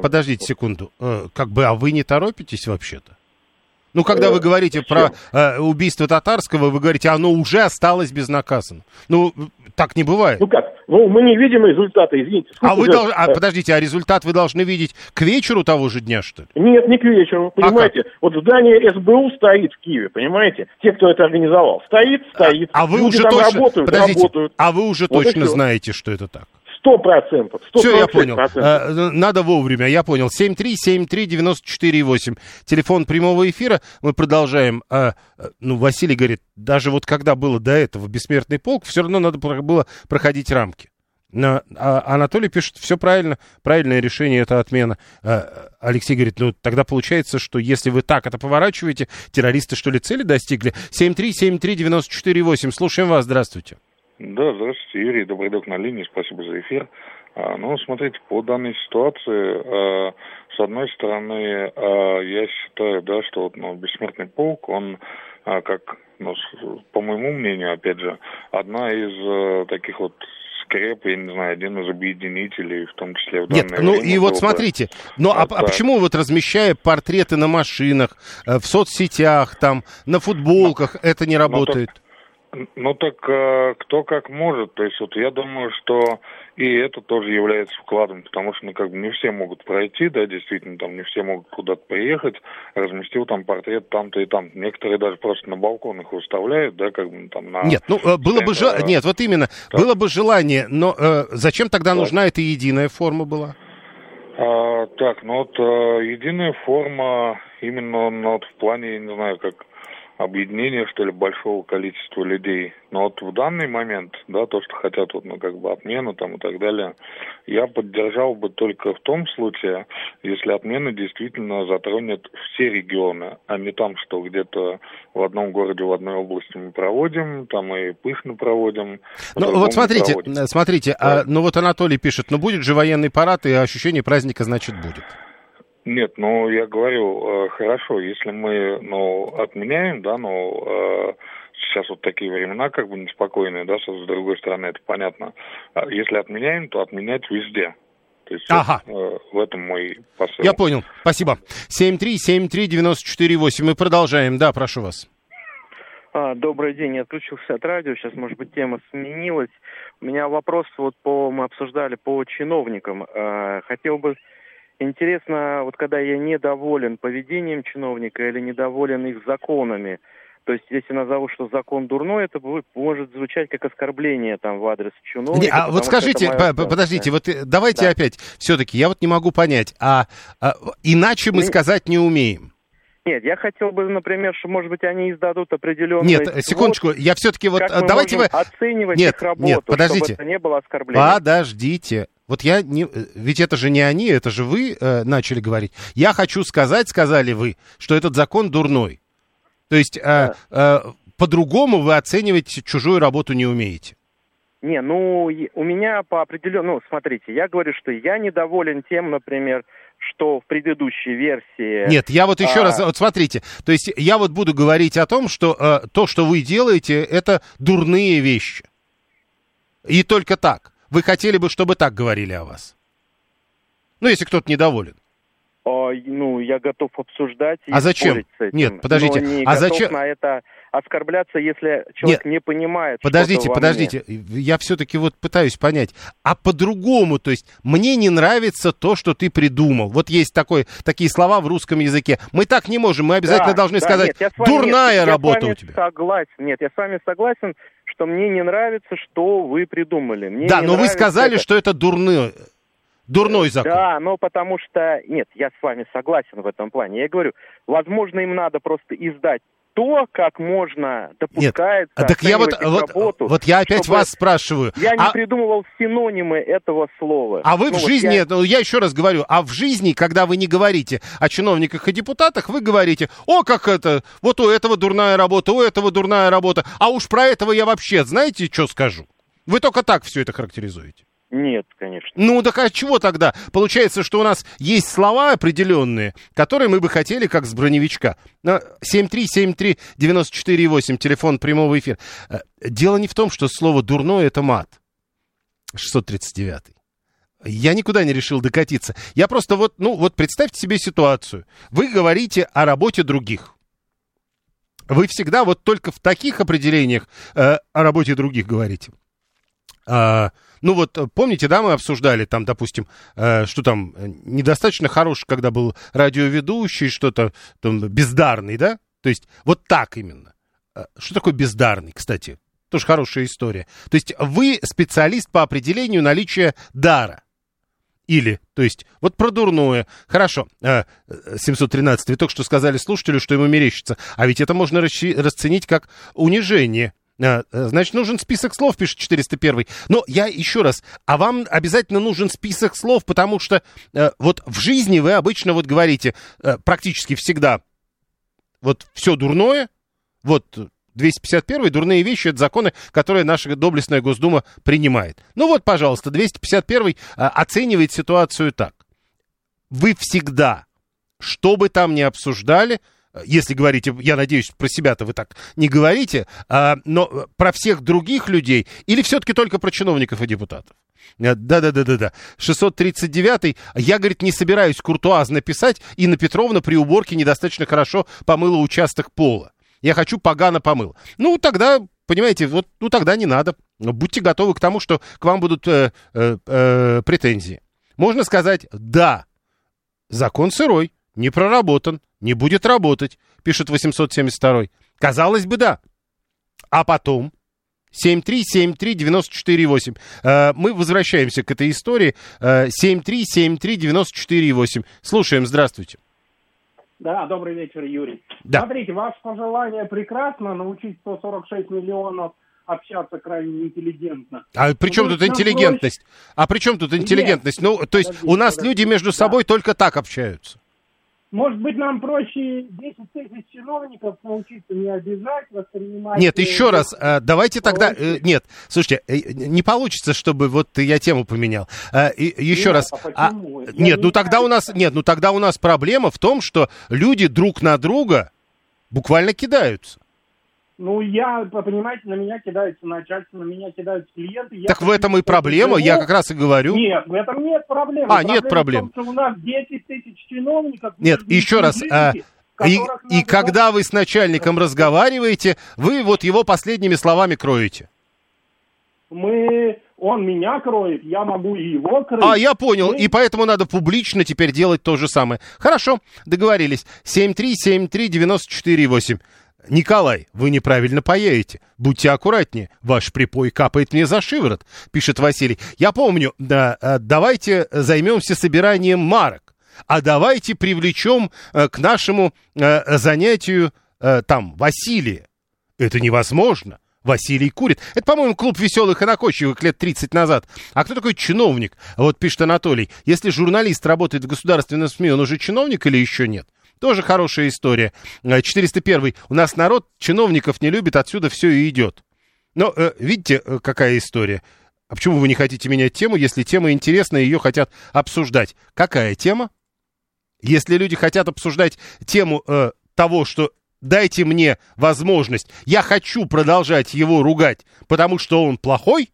подождите секунду. Э, как бы, а вы не торопитесь вообще-то? Ну, когда Э, вы говорите про э, убийство татарского, вы говорите, оно уже осталось безнаказанным. Ну, так не бывает. Ну как? Ну, мы не видим результата, извините. а вы должны, а, э, подождите, а результат вы должны видеть к вечеру того же дня, что ли? Нет, не к вечеру, понимаете? вот здание СБУ стоит в Киеве, понимаете? Те, кто это организовал. Стоит, стоит. А вы Люди уже точно, работают, подождите, работают. а вы уже Вот точно знаете, что это так? Сто процентов. Все, я понял. Э, Надо вовремя, я понял. 7373948. Телефон прямого эфира. Мы продолжаем. Э, э, Ну, Василий говорит, даже вот когда было до этого бессмертный полк, все равно надо было проходить рамки. А Анатолий пишет, все правильно, правильное решение это отмена. Э, Алексей говорит, ну тогда получается, что если вы так это поворачиваете, террористы что ли цели достигли? 7373948. Слушаем вас, здравствуйте. Да, здравствуйте, Юрий Добродок на линии, спасибо за эфир. А, ну, смотрите, по данной ситуации, а, с одной стороны, а, я считаю, да, что вот, ну, бессмертный полк, он как, ну, по моему мнению, опять же, одна из таких вот скреп, я не знаю, один из объединителей, в том числе в Нет, ну время и вот смотрите, ну а, а почему вот размещая портреты на машинах, э, в соцсетях, там, на футболках, это не работает? Ну так э, кто как может. То есть вот я думаю, что и это тоже является вкладом, потому что ну, как бы не все могут пройти, да, действительно, там не все могут куда-то приехать, разместил там портрет там-то и там. Некоторые даже просто на балконах выставляют, да, как бы там на... Нет, ну э, было бы стендах, же... Нет, вот именно, было бы желание, но э, зачем тогда нужна эта единая форма была? А, так, ну вот э, единая форма именно ну, вот в плане, я не знаю, как объединения, что ли, большого количества людей. Но вот в данный момент, да, то, что хотят вот, ну, как бы отмену там и так далее, я поддержал бы только в том случае, если отмена действительно затронет все регионы, а не там, что где-то в одном городе, в одной области мы проводим, там и пышно проводим. Ну вот смотрите, проводим. смотрите, а, ну вот Анатолий пишет, ну будет же военный парад, и ощущение праздника, значит, будет. Нет, ну я говорю, э, хорошо, если мы, ну, отменяем, да, ну, э, сейчас вот такие времена как бы неспокойные, да, с с другой стороны, это понятно. А если отменяем, то отменять везде. То есть Ага. вот, э, в этом мой посыл. Я понял, спасибо. 7373948, мы продолжаем, да, прошу вас. А, добрый день, я отключился от радио, сейчас, может быть, тема сменилась. У меня вопрос, вот по, мы обсуждали по чиновникам. А, хотел бы, интересно, вот когда я недоволен поведением чиновника или недоволен их законами, то есть, если назову, что закон дурной, это будет, может звучать как оскорбление там в адрес чиновника. Не, а вот скажите, моя подождите, вот э, давайте Да. опять, все-таки, я вот не могу понять, а, а, иначе мы Ну, сказать не умеем. Нет, я хотел бы, например, что, может быть, они издадут определенные... Нет, э, секундочку, я все-таки вот, как э, мы давайте вы... можем оценивать Нет, их работу, нет, подождите. чтобы это не было оскорблением. Подождите. Вот я не... э, Ведь это же не они, это же вы э, начали говорить. Я хочу сказать, сказали вы, что этот закон дурной. То есть э, э, по-другому вы оценивать чужую работу не умеете. Не, ну, у меня по определенному... Ну, смотрите, я говорю, что я недоволен тем, например, что в предыдущей версии... Нет, я вот еще а, раз, вот смотрите, то есть я вот буду говорить о том, что э, то, что вы делаете, это дурные вещи. И только так. Вы хотели бы, чтобы так говорили о вас? Ну, если кто-то недоволен. А, ну, я готов обсуждать и А зачем? с этим. Нет, подождите, Но не а зачем- на это оскорбляться, если человек не понимает Подождите, подождите, я все-таки вот пытаюсь понять, а по-другому, то есть мне не нравится то, что ты придумал. Вот есть такой, такие слова в русском языке. Мы так не можем, мы обязательно Да, должны да, сказать, нет, вами- дурная нет, работа у тебя. Согласен. Нет, я с вами согласен, что мне не нравится, что вы придумали. Мне да, но вы сказали, это. что это дурной, дурной закон. Да, но потому что... Нет, я с вами согласен в этом плане. Я говорю, возможно, им надо просто издать то, как можно допускается А так я вот, вот, работу, вот я опять вас спрашиваю. Я не а, придумывал синонимы этого слова. а вы Ну, в вот жизни, я- ну, я еще раз говорю, а в жизни, когда вы не говорите о чиновниках и депутатах, вы говорите, о, как это, вот у этого дурная работа, у этого дурная работа, а уж про этого я вообще, знаете, что скажу? Вы только так все это характеризуете. Нет, конечно. Ну, так а чего тогда? Получается, что у нас есть слова определенные, которые мы бы хотели, как с броневичка. На 7373948, телефон прямого эфира. Э, Дело не в том, что слово «дурное» — это мат. 639. Я никуда не решил докатиться. Я просто вот, ну, вот представьте себе ситуацию. Вы говорите о работе других. Вы всегда вот только в таких определениях э, о работе других говорите. А, ну вот, э, помните, да, мы обсуждали там, допустим, э, что там э, недостаточно хороший, когда был радиоведущий, что-то там бездарный, да? То есть вот так именно. Э, что такое бездарный, кстати? Тоже хорошая история. То есть вы специалист по определению наличия дара. Или, то есть, вот про дурное. Хорошо, 713, вы только что сказали слушателю, что ему мерещится. А ведь это можно расценить как унижение. Значит, нужен список слов, пишет 401. Но я еще раз, а вам обязательно нужен список слов, потому что э, вот в жизни вы обычно вот говорите э, практически всегда вот все дурное, вот 251 дурные вещи, это законы, которые наша доблестная Госдума принимает. Ну вот, пожалуйста, 251 а, оценивает ситуацию так. Вы всегда, что бы там ни обсуждали, если говорите, я надеюсь, про себя-то вы так не говорите, а, но про всех других людей или все-таки только про чиновников и депутатов? Да-да-да-да-да. 639-й. Я, говорит, не собираюсь куртуазно писать. Инна Петровна при уборке недостаточно хорошо помыла участок пола. Я хочу погано помыл. Ну, тогда, понимаете, вот, ну, тогда не надо. Будьте готовы к тому, что к вам будут э, э, э, претензии. Можно сказать, да, закон сырой, не проработан, не будет работать, пишет 872 Казалось бы, да. А потом 7373948. Э, мы возвращаемся к этой истории. 7373948. Э, Слушаем, здравствуйте. Да, добрый вечер, Юрий. Да. Смотрите, ваше пожелание прекрасно, научить 146 миллионов общаться крайне интеллигентно. А при чем тут интеллигентность? Проще... А при чем тут интеллигентность? Нет. Ну, то есть подожди, у нас подожди. люди между собой да. только так общаются. Может быть, нам проще 10 тысяч чиновников научиться не обижать, воспринимать... Нет, еще раз, э, давайте тогда... Э, нет, слушайте, э, не получится, чтобы вот я тему поменял. Еще нет, раз... А а, нет, не ну тогда у нас... Нет, ну тогда у нас проблема в том, что люди друг на друга буквально кидаются. Ну, я, понимаете, на меня кидаются начальство, на меня кидаются клиенты. Я так в этом и проблема, я как раз и говорю. Нет, в этом нет проблем. А, нет проблем. В том, что у нас 10 тысяч чиновников. Нет, еще раз, а, и, и когда вы с начальником разговариваете, вы вот его последними словами кроете. Мы он меня кроет, я могу и его крыть. А, я понял, Мы... и поэтому надо публично теперь делать то же самое. Хорошо, договорились. 7373948. Николай, вы неправильно поедете. Будьте аккуратнее. Ваш припой капает мне за шиворот, пишет Василий. Я помню, да, э, давайте займемся собиранием марок. А давайте привлечем э, к нашему э, занятию там Василия. Это невозможно. Василий курит. Это, по-моему, клуб веселых и накочевых лет 30 назад. А кто такой чиновник? Вот пишет Анатолий. Если журналист работает в государственном СМИ, он уже чиновник или еще нет? Тоже хорошая история. 401. Э, У нас народ чиновников не любит, отсюда все и идет. Но э, видите, э, какая история? А почему вы не хотите менять тему, если тема интересная, ее хотят обсуждать? Какая тема? Если люди хотят обсуждать тему э, того, что дайте мне возможность, я хочу продолжать его ругать, потому что он плохой,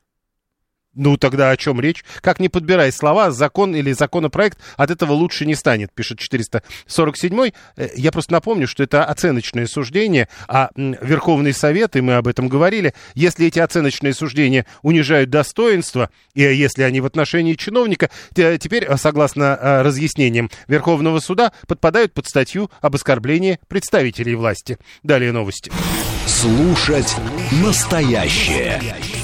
ну, тогда о чем речь? Как не подбирай слова, закон или законопроект от этого лучше не станет, пишет 447-й. Э, я просто напомню, что это оценочное суждение, а Верховный Совет, и мы об этом говорили, если эти оценочные суждения унижают достоинство, и если они в отношении чиновника, теперь, э, согласно э, разъяснениям Верховного Суда, подпадают под статью об оскорблении представителей власти. Далее новости. Слушать настоящее.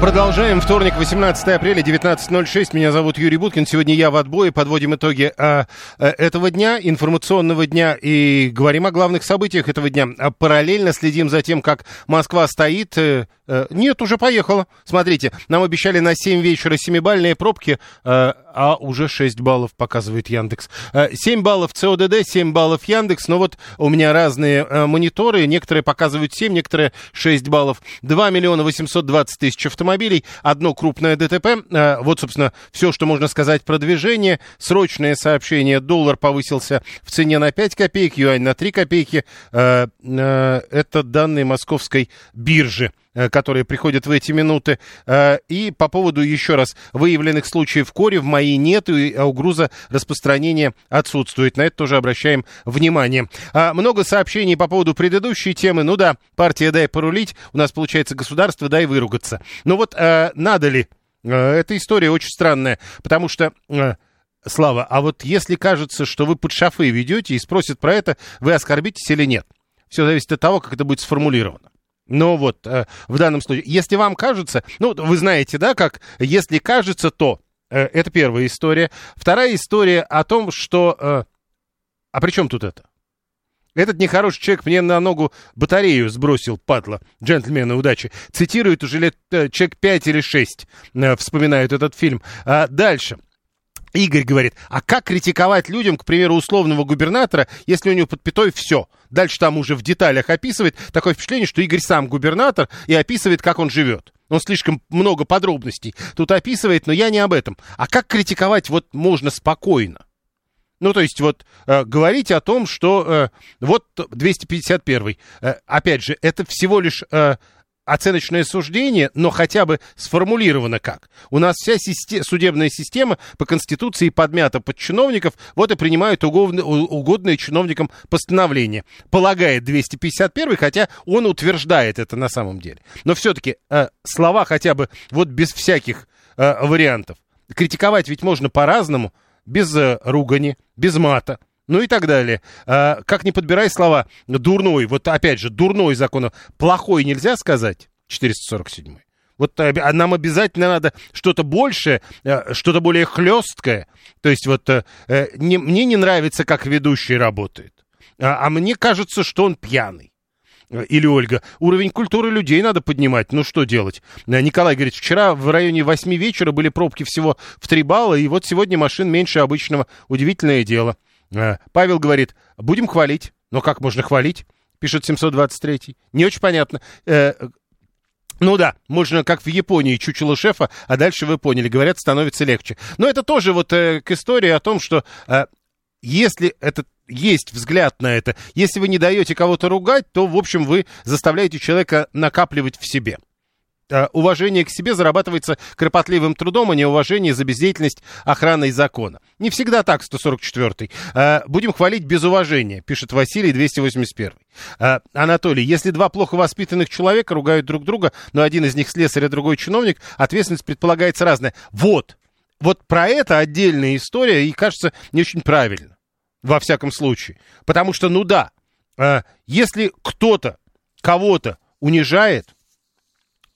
Продолжаем. Вторник, 18 апреля, 19.06. Меня зовут Юрий Буткин. Сегодня я в отбое. Подводим итоги а, а, этого дня, информационного дня, и говорим о главных событиях этого дня. А параллельно следим за тем, как Москва стоит. А, а, нет, уже поехала. Смотрите, нам обещали на 7 вечера семибальные пробки. А, а уже 6 баллов показывает Яндекс. 7 баллов ЦОДД, 7 баллов Яндекс, но вот у меня разные мониторы, некоторые показывают 7, некоторые 6 баллов. 2 миллиона 820 тысяч автомобилей, одно крупное ДТП. Вот, собственно, все, что можно сказать про движение. Срочное сообщение, доллар повысился в цене на 5 копеек, юань на 3 копейки. Это данные московской биржи. Э, которые приходят в эти минуты. Э, и по поводу еще раз выявленных случаев кори в моей нет, и а угроза распространения отсутствует. На это тоже обращаем внимание. А, много сообщений по поводу предыдущей темы. Ну да, партия «Дай порулить», у нас получается государство «Дай выругаться». Но вот э, надо ли? Эта история очень странная, потому что... Слава, а вот если кажется, что вы под шафы ведете и спросят про это, вы оскорбитесь или нет? Все зависит от того, как это будет сформулировано. Но вот э, в данном случае, если вам кажется, ну, вы знаете, да, как если кажется, то э, это первая история. Вторая история о том, что... Э, а при чем тут это? Этот нехороший человек мне на ногу батарею сбросил, падла. Джентльмены, удачи. Цитирует уже лет э, человек 5 или 6, э, вспоминают этот фильм. А дальше. Игорь говорит, а как критиковать людям, к примеру, условного губернатора, если у него под пятой все? Дальше там уже в деталях описывает. Такое впечатление, что Игорь сам губернатор и описывает, как он живет. Он слишком много подробностей тут описывает, но я не об этом. А как критиковать вот можно спокойно? Ну, то есть вот э, говорить о том, что э, вот 251, э, опять же, это всего лишь э, оценочное суждение, но хотя бы сформулировано как. У нас вся система, судебная система по Конституции подмята под чиновников, вот и принимают угодные, угодные чиновникам постановления. Полагает 251, хотя он утверждает это на самом деле. Но все-таки э, слова хотя бы вот без всяких э, вариантов. Критиковать ведь можно по-разному, без э, ругани, без мата ну и так далее. А, как не подбирай слова, дурной, вот опять же, дурной закон, плохой нельзя сказать, 447 вот а нам обязательно надо что-то большее, э, что-то более хлесткое. То есть вот э, э, не, мне не нравится, как ведущий работает. А, а мне кажется, что он пьяный. Или Ольга, уровень культуры людей надо поднимать. Ну что делать? Николай говорит, вчера в районе 8 вечера были пробки всего в 3 балла, и вот сегодня машин меньше обычного. Удивительное дело. Э, Павел говорит, будем хвалить. Но как можно хвалить? Пишет 723. Не очень понятно. Э, ну да, можно как в Японии чучело шефа, а дальше вы поняли, говорят, становится легче. Но это тоже вот э, к истории о том, что э, если это есть взгляд на это, если вы не даете кого-то ругать, то, в общем, вы заставляете человека накапливать в себе. Э, уважение к себе зарабатывается кропотливым трудом, а не уважение за бездеятельность охраной закона. Не всегда так, 144-й. Э, будем хвалить без уважения, пишет Василий, 281 э, Анатолий, если два плохо воспитанных человека ругают друг друга, но один из них слесарь, а другой чиновник, ответственность предполагается разная. Вот, вот про это отдельная история, и кажется не очень правильно, во всяком случае. Потому что, ну да, если кто-то кого-то унижает,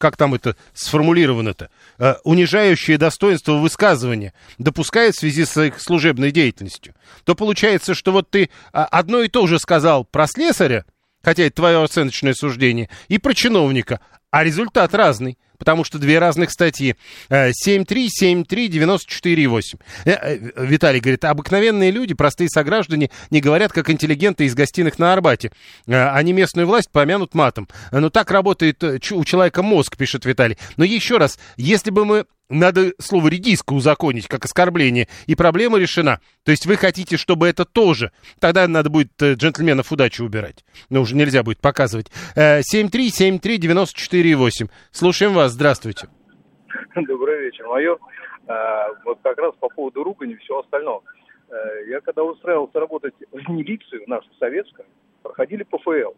как там это сформулировано-то, э, унижающее достоинство высказывания допускает в связи с их служебной деятельностью, то получается, что вот ты а, одно и то же сказал про слесаря, хотя это твое оценочное суждение, и про чиновника, а результат разный потому что две разных статьи. 7.3, 7.3, 94.8. Виталий говорит, обыкновенные люди, простые сограждане, не говорят, как интеллигенты из гостиных на Арбате. Э, они местную власть помянут матом. Но так работает э, у человека мозг, пишет Виталий. Но еще раз, если бы мы надо слово редиска узаконить как оскорбление, и проблема решена. То есть вы хотите, чтобы это тоже. Тогда надо будет э, джентльменов удачи убирать. Но уже нельзя будет показывать. 7373948. Слушаем вас. Здравствуйте. Добрый вечер, майор. А, вот как раз по поводу ругани и всего остального. Э, я когда устраивался работать в милицию, нашу советскую, проходили ПФЛ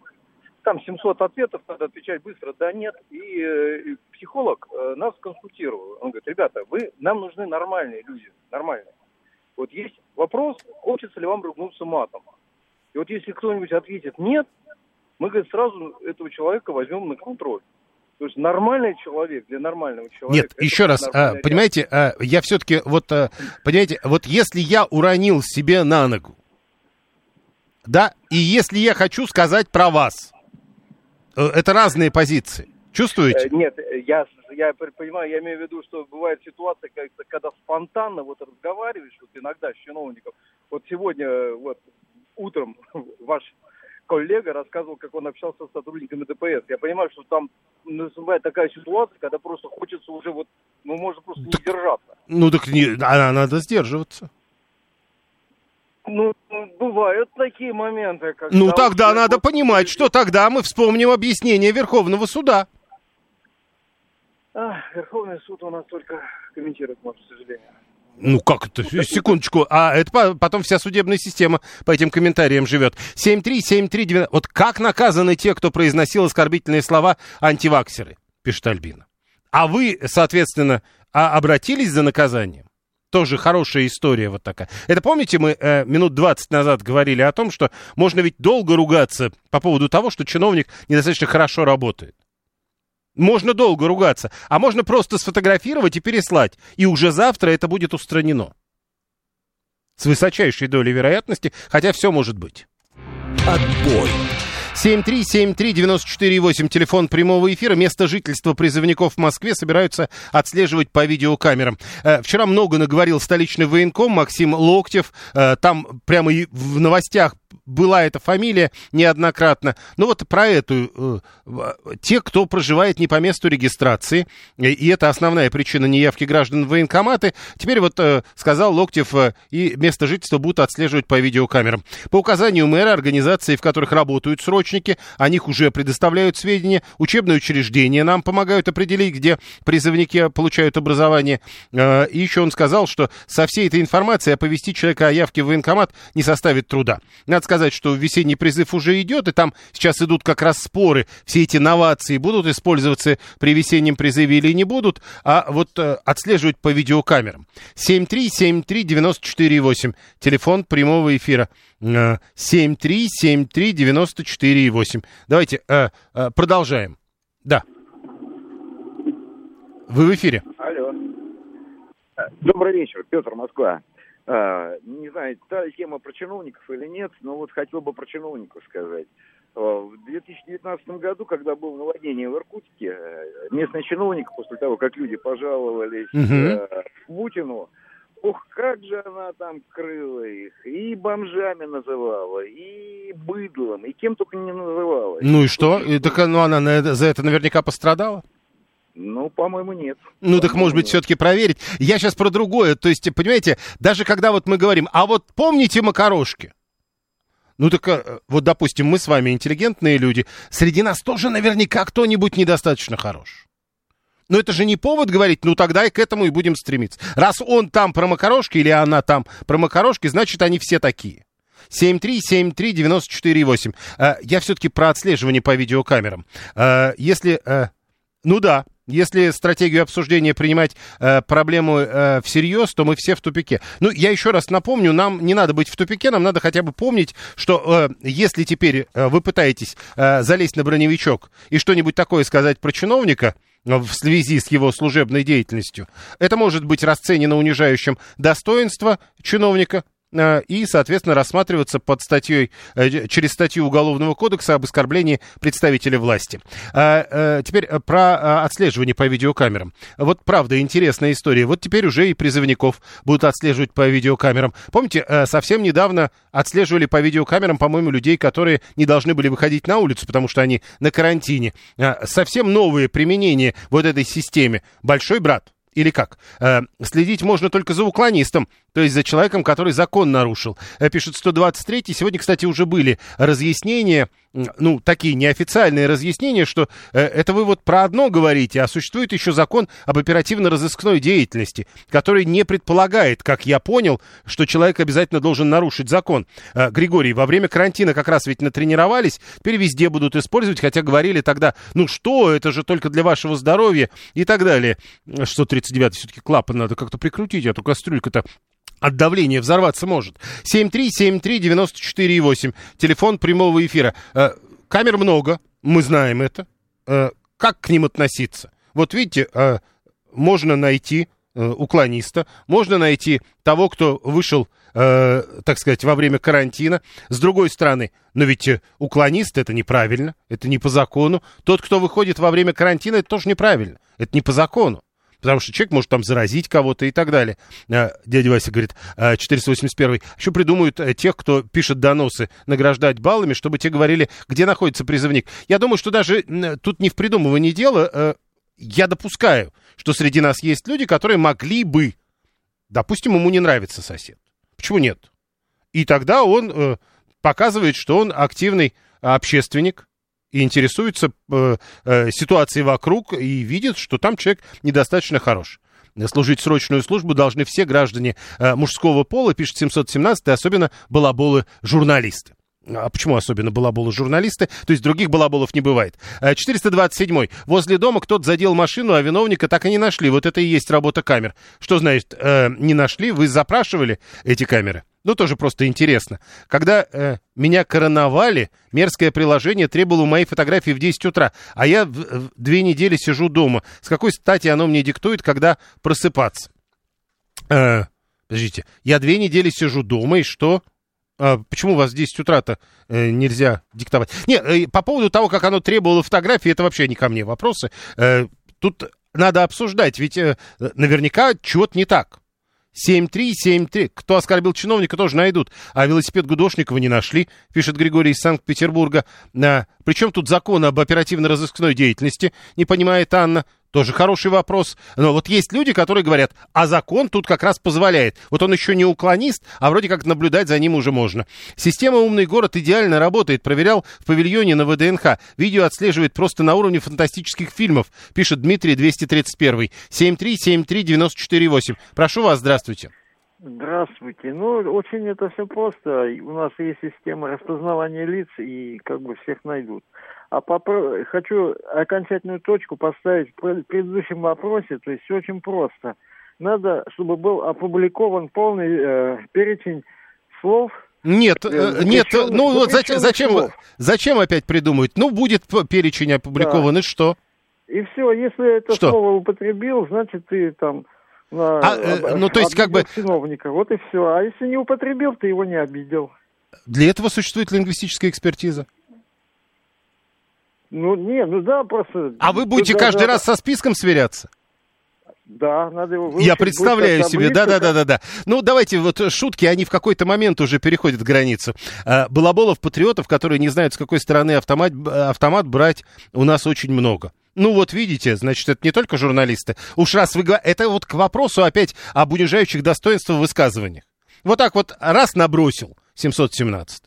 там 700 ответов, надо отвечать быстро, да, нет. И, э, психолог э, нас консультировал. Он говорит, ребята, вы, нам нужны нормальные люди, нормальные. Вот есть вопрос, хочется ли вам ругнуться матом. И вот если кто-нибудь ответит нет, мы, говорит, сразу этого человека возьмем на контроль. То есть нормальный человек для нормального человека. Нет, еще раз, а, понимаете, а, я все-таки вот, а, понимаете, вот если я уронил себе на ногу, да, и если я хочу сказать про вас, это разные позиции. Чувствуете? Э, Нет, э, я, я понимаю, я имею в виду, что бывает ситуация, как- когда спонтанно вот разговариваешь, вот иногда с чиновником. Вот сегодня, э, вот утром <laughs> ваш коллега рассказывал, как он общался с сотрудниками ДПС. Я понимаю, что там наступает такая ситуация, когда просто хочется уже вот, ну, можно просто не держаться. Ну, так не, а, надо сдерживаться. Ну, бывают такие моменты, когда... Ну, тогда надо вот- понимать, что тогда мы вспомним объяснение Верховного суда. Ах, Верховный суд у нас только комментирует, может, к сожалению. Ну как это? Секундочку. А это по- потом вся судебная система по этим комментариям живет. 73739. Вот как наказаны те, кто произносил оскорбительные слова антиваксеры, пишет Альбина. А вы, соответственно, а- обратились за наказанием? Тоже хорошая история вот такая. Это помните, мы э, минут 20 назад говорили о том, что можно ведь долго ругаться по поводу того, что чиновник недостаточно хорошо работает. Можно долго ругаться, а можно просто сфотографировать и переслать, и уже завтра это будет устранено. С высочайшей долей вероятности, хотя все может быть. Отбой. 7373948, телефон прямого эфира. Место жительства призывников в Москве собираются отслеживать по видеокамерам. Э, Вчера много наговорил столичный военком Максим Локтев. Э, Там прямо и в новостях была эта фамилия неоднократно. Ну вот про эту. э, Те, кто проживает не по месту регистрации, э, и это основная причина неявки граждан в военкоматы, теперь вот э, сказал Локтев, и место жительства будут отслеживать по видеокамерам. По указанию мэра, организации, в которых работают срочники, о них уже предоставляют сведения. Учебные учреждения нам помогают определить, где призывники получают образование. И еще он сказал, что со всей этой информацией оповестить человека о явке в военкомат не составит труда. Надо сказать, что весенний призыв уже идет, и там сейчас идут как раз споры. Все эти новации будут использоваться при весеннем призыве или не будут, а вот э, отслеживать по видеокамерам. 7373948, телефон прямого эфира. Э, 7373948. Давайте э, э, продолжаем. Да. Вы в эфире. Алло. Добрый вечер, Петр, Москва. А, не знаю, та тема про чиновников или нет, но вот хотел бы про чиновников сказать. А, В 2019 году, когда было наводнение в Иркутске, э, местный чиновник, после того, как люди пожаловались э, Путину, ох, как же она там крыла их, и бомжами называла, и быдлом, и кем только не называла. Ну и что? И так, ну, она за это наверняка пострадала? Ну, по-моему, нет. Ну, так, может быть, все-таки проверить. Я сейчас про другое. То есть, понимаете, даже когда вот мы говорим, а вот помните макарошки? Ну, так э, вот, допустим, мы с вами интеллигентные люди. Среди нас тоже наверняка кто-нибудь недостаточно хорош. Но это же не повод говорить, ну тогда и к этому и будем стремиться. Раз он там про макарошки или она там про макарошки, значит, они все такие. 7373948. Э, Я все-таки про отслеживание по видеокамерам. Э, Если... Ну да, если стратегию обсуждения принимать э, проблему э, всерьез, то мы все в тупике. Ну, я еще раз напомню, нам не надо быть в тупике, нам надо хотя бы помнить, что э, если теперь э, вы пытаетесь э, залезть на броневичок и что-нибудь такое сказать про чиновника, э, в связи с его служебной деятельностью, это может быть расценено унижающим достоинство чиновника, и, соответственно, рассматриваться под статьей, э, через статью Уголовного кодекса об оскорблении представителя власти. А, э, Теперь э, про э, отслеживание по видеокамерам. Вот правда интересная история. Вот теперь уже и призывников будут отслеживать по видеокамерам. Помните, э, совсем недавно отслеживали по видеокамерам, по-моему, людей, которые не должны были выходить на улицу, потому что они на карантине. А, Совсем новые применения вот этой системе. Большой брат. Или как? Э, следить можно только за уклонистом, то есть за человеком, который закон нарушил. Э, пишет 123. Сегодня, кстати, уже были разъяснения, ну, такие неофициальные разъяснения, что э, это вы вот про одно говорите, а существует еще закон об оперативно-розыскной деятельности, который не предполагает, как я понял, что человек обязательно должен нарушить закон. Э, Григорий, во время карантина как раз ведь натренировались, теперь везде будут использовать, хотя говорили тогда, ну что, это же только для вашего здоровья и так далее. 139 все-таки клапан надо как-то прикрутить, а то кастрюлька-то от давления взорваться может. 7373948, телефон прямого эфира. Э, камер много, мы знаем это. Э, как к ним относиться? Вот видите, э, можно найти уклониста, можно найти того, кто вышел, так сказать, во время карантина. С другой стороны, но ведь уклонист это неправильно, это не по закону. Тот, кто выходит во время карантина, это тоже неправильно, это не по закону. Потому что человек может там заразить кого-то и так далее. Э, дядя Вася говорит, э, 481 еще придумают э, тех, кто пишет доносы, награждать баллами, чтобы те говорили, где находится призывник. Я думаю, что даже тут не в придумывании дела, э, я допускаю, что среди нас есть люди, которые могли бы, допустим, ему не нравится сосед. Почему нет? И тогда он э, показывает, что он активный общественник и интересуется э, э, ситуацией вокруг и видит, что там человек недостаточно хорош. Служить срочную службу должны все граждане э, мужского пола, пишет 717, особенно балаболы-журналисты. А почему особенно балаболы журналисты? То есть других балаболов не бывает. Э, 427. Возле дома кто-то задел машину, а виновника так и не нашли. Вот это и есть работа камер. Что значит, э, не нашли? Вы запрашивали эти камеры? Ну, тоже просто интересно. Когда э, меня короновали, мерзкое приложение требовало моей фотографии в 10 утра, а я в, в две недели сижу дома. С какой стати оно мне диктует, когда просыпаться? Э, подождите, я две недели сижу дома, и что? А почему у вас в 10 утра-то э, нельзя диктовать? Не, э, по поводу того, как оно требовало фотографии, это вообще не ко мне вопросы. Э, тут надо обсуждать, ведь э, наверняка чего-то не так. 7-3-7-3. Кто оскорбил чиновника, тоже найдут. А велосипед Гудошникова не нашли, пишет Григорий из Санкт-Петербурга. А, причем тут закон об оперативно-розыскной деятельности, не понимает Анна. Тоже хороший вопрос. Но вот есть люди, которые говорят, а закон тут как раз позволяет. Вот он еще не уклонист, а вроде как наблюдать за ним уже можно. Система «Умный город» идеально работает. Проверял в павильоне на ВДНХ. Видео отслеживает просто на уровне фантастических фильмов, пишет Дмитрий 231. 7373948. Прошу вас, здравствуйте. Здравствуйте. Ну, очень это все просто. У нас есть система распознавания лиц, и как бы всех найдут. А попро... хочу окончательную точку поставить в предыдущем вопросе. То есть все очень просто. Надо, чтобы был опубликован полный э, перечень слов. Нет, э, нет, ну вот зачем, зачем, зачем опять придумывать? Ну, будет перечень опубликован, Да. и что? И все, если это Что? слово употребил, значит ты там на, А, э, ну, то есть, как бы- чиновника. Вот и все. А если не употребил, ты его не обидел. Для этого существует лингвистическая экспертиза. Ну, не, ну да, просто... А вы будете Тут каждый даже- раз со списком сверяться? Да, надо его Я выучить, представляю будет себе, да-да-да-да-да. Ну, давайте вот шутки, они в какой-то момент уже переходят границу. А, Балаболов, патриотов, которые не знают, с какой стороны автомат, автомат брать, у нас очень много. Ну вот видите, значит, это не только журналисты. Уж раз вы говорите, это вот к вопросу опять об унижающих достоинства в высказываниях. Вот так вот раз набросил 717.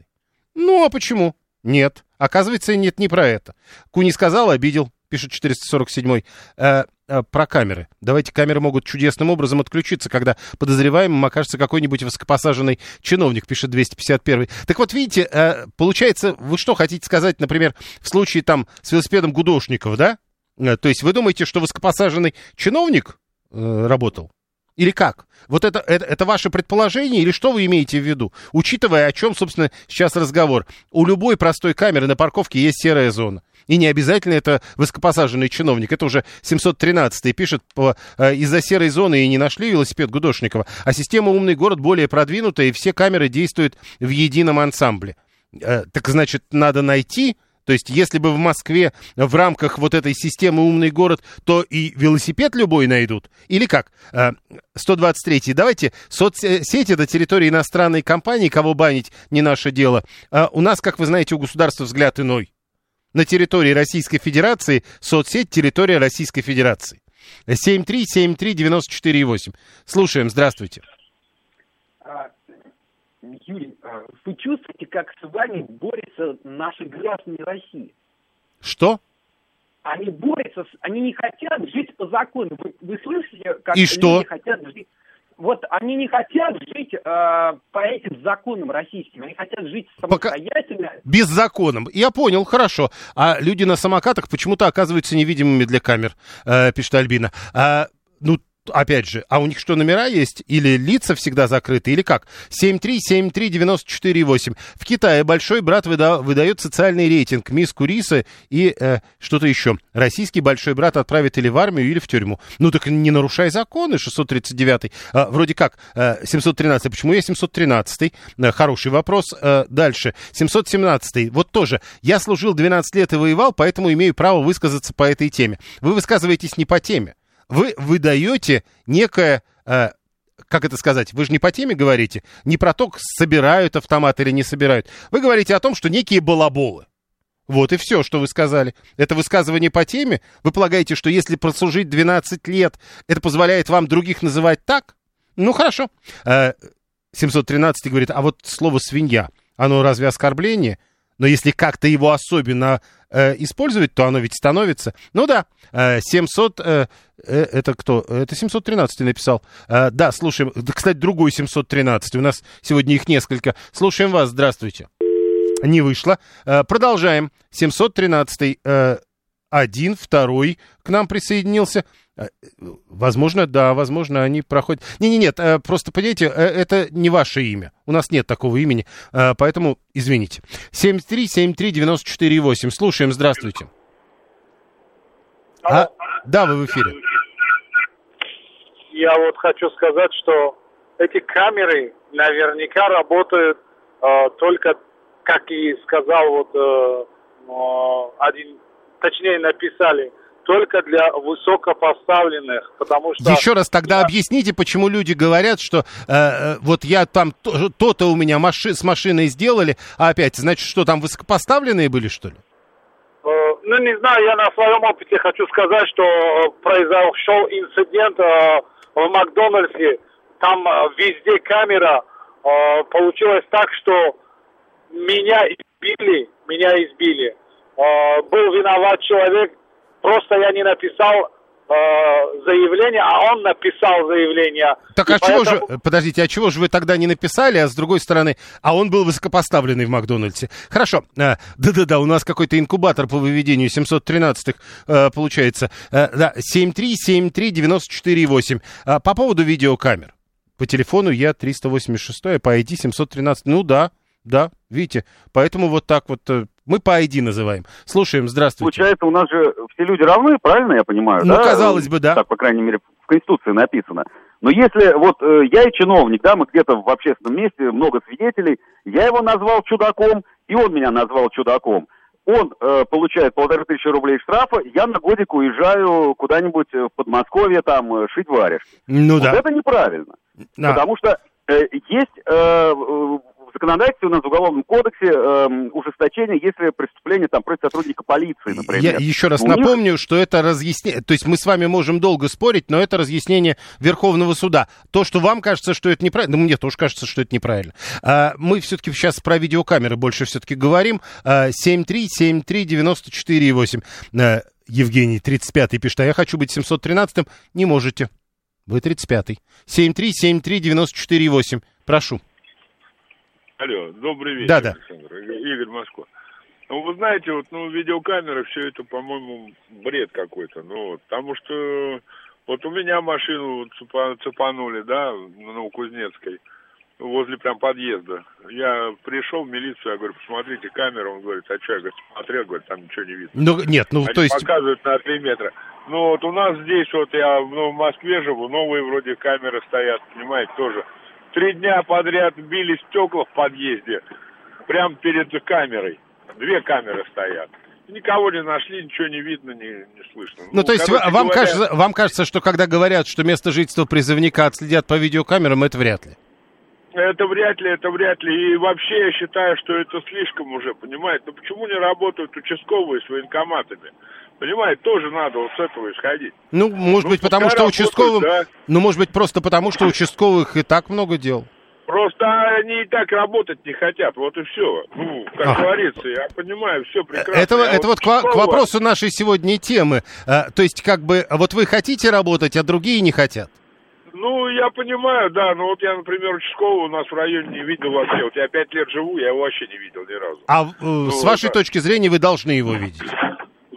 Ну, а почему? Нет. Оказывается, нет, не про это. Куни сказал, обидел, пишет 447 э, э, про камеры. Давайте камеры могут чудесным образом отключиться, когда подозреваемым окажется какой-нибудь высокопосаженный чиновник, пишет 251 Так вот, видите, э, получается, вы что хотите сказать, например, в случае там с велосипедом Гудошников, да? Э, то есть вы думаете, что высокопосаженный чиновник э, работал? Или как? Вот это, это, это ваше предположение или что вы имеете в виду? Учитывая, о чем, собственно, сейчас разговор. У любой простой камеры на парковке есть серая зона. И не обязательно это высокопосаженный чиновник. Это уже 713 пишет, э, из-за серой зоны и не нашли велосипед Гудошникова. А система «Умный город» более продвинутая, и все камеры действуют в едином ансамбле. Э, так значит, надо найти... То есть, если бы в Москве в рамках вот этой системы «Умный город», то и велосипед любой найдут? Или как? Э, 123. Давайте, соцсети — это территория иностранной компании, кого банить не наше дело. А у нас, как вы знаете, у государства взгляд иной. На территории Российской Федерации соцсеть — территория Российской Федерации. 7373948. Слушаем, здравствуйте. Юрий, а, вы чувствуете, как с вами борются наши граждане России? Что? Они борются, они не хотят жить по закону. Вы, вы слышите, как И что? люди хотят жить? Вот они не хотят жить э, по этим законам российским, они хотят жить самостоятельно. Беззаконным. Я понял, хорошо. А люди на самокатах почему-то оказываются невидимыми для камер, э, пишет Альбина. А, ну, опять же, а у них что, номера есть? Или лица всегда закрыты? Или как? 7373948. В Китае большой брат выда- выдает социальный рейтинг, миску риса и э, что-то еще. Российский большой брат отправит или в армию, или в тюрьму. Ну так не нарушай законы, 639. А, вроде как, э, 713. Почему я 713? Э, хороший вопрос. Э, дальше. 717. Вот тоже. Я служил 12 лет и воевал, поэтому имею право высказаться по этой теме. Вы высказываетесь не по теме. Вы выдаете некое э, как это сказать, вы же не по теме говорите, не про то, собирают автомат или не собирают. Вы говорите о том, что некие балаболы. Вот и все, что вы сказали. Это высказывание по теме. Вы полагаете, что если прослужить 12 лет, это позволяет вам других называть так? Ну, хорошо. Э, 713 говорит, а вот слово «свинья», оно разве оскорбление? Но если как-то его особенно э, использовать, то оно ведь становится. Ну да, э, 700... Э, э, это кто? Это 713 написал. Э, да, слушаем. Кстати, другой 713. У нас сегодня их несколько. Слушаем вас. Здравствуйте. Не вышло. Э, продолжаем. 713. Э, один, второй к нам присоединился. Э, Возможно, да, возможно, они проходят... Не-не-нет, э, просто, понимаете, э, это не ваше имя. У нас нет такого имени, э, поэтому извините. 7373948. Слушаем, здравствуйте. А, да, вы в эфире. Я вот хочу сказать, что эти камеры наверняка работают э, только, как и сказал вот э, э, один, точнее написали, только для высокопоставленных, потому что... Еще раз тогда объясните, почему люди говорят, что э, э, вот я там то- то-то у меня маши- с машиной сделали, а опять, значит, что там высокопоставленные были, что ли? Э, Ну, не знаю, я на своем опыте хочу сказать, что э, произошел инцидент э, в Макдональдсе. Там э, везде камера. Э, Получилось так, что меня избили, меня избили. Э, Был виноват человек, просто я не написал э, заявление, а он написал заявление. Так И а чего поэтому- же, подождите, а чего же вы тогда не написали, а с другой стороны, а он был высокопоставленный в Макдональдсе? Хорошо, э, да-да-да, у нас какой-то инкубатор по выведению 713-х э, получается. Да, 7373948. А, по поводу видеокамер. По телефону я 386, а по ID 713. Ну да, да, видите, поэтому вот так вот мы по ID называем. Слушаем, здравствуйте. Получается, у нас же все люди равны, правильно я понимаю? Ну, да? казалось бы, да. Так, по крайней мере, в Конституции написано. Но если вот э, я и чиновник, да, мы где-то в общественном месте, много свидетелей, я его назвал чудаком, и он меня назвал чудаком. Он э, получает полторы тысячи рублей штрафа, я на годик уезжаю куда-нибудь в Подмосковье, там, э, шить варежки. Ну вот да. это неправильно. Да. Потому что э, есть э, э, в законодательстве у нас в Уголовном кодексе э, ужесточение, если преступление там против сотрудника полиции, например. Я еще раз У них- напомню, что это разъяснение, то есть мы с вами можем долго спорить, но это разъяснение Верховного суда. То, что вам кажется, что это неправильно, ну, мне тоже кажется, что это неправильно. А, мы все-таки сейчас про видеокамеры больше все-таки говорим. А, 7373948. А, Евгений, 35-й пишет, а я хочу быть 713-м. Не можете. Вы 35-й. 7373948. Прошу. Алло, добрый вечер, Да-да. Александр. Игорь Москва. Ну, вы знаете, вот, ну, видеокамеры, все это, по-моему, бред какой-то. Ну, вот, потому что вот у меня машину цепанули, да, на Новокузнецкой, возле прям подъезда. Я пришел в милицию, я говорю, посмотрите камеру. Он говорит, а что? Я говорю, смотрел, говорит, там ничего не видно. Ну, нет, ну, Они то есть... показывают на 3 метра. Ну, вот у нас здесь, вот я ну, в Москве живу, новые вроде камеры стоят, понимаете, тоже. Три дня подряд били стекла в подъезде, прямо перед камерой. Две камеры стоят. Никого не нашли, ничего не видно, не, не слышно. Ну, то есть вам, говоря, кажется, вам кажется, что когда говорят, что место жительства призывника отследят по видеокамерам, это вряд ли? Это вряд ли, это вряд ли. И вообще я считаю, что это слишком уже, понимаете? Ну почему не работают участковые с военкоматами? Понимаете, тоже надо вот с этого исходить. Ну, может Ну, быть, потому что работают, участковым... да. Ну, может быть, просто потому, что участковых и так много дел. Просто они и так работать не хотят, вот и все. Ну, как Ага. говорится, я понимаю, все прекрасно. Это, А это вот к, к вопросу нашей сегодня темы. А, то есть, как бы, вот вы хотите работать, а другие не хотят. Ну, я понимаю, да, но вот я, например, участкового у нас в районе не видел вообще. Вот я пять лет живу, я его вообще не видел ни разу. А э, с Ну, вашей да. точки зрения вы должны его видеть.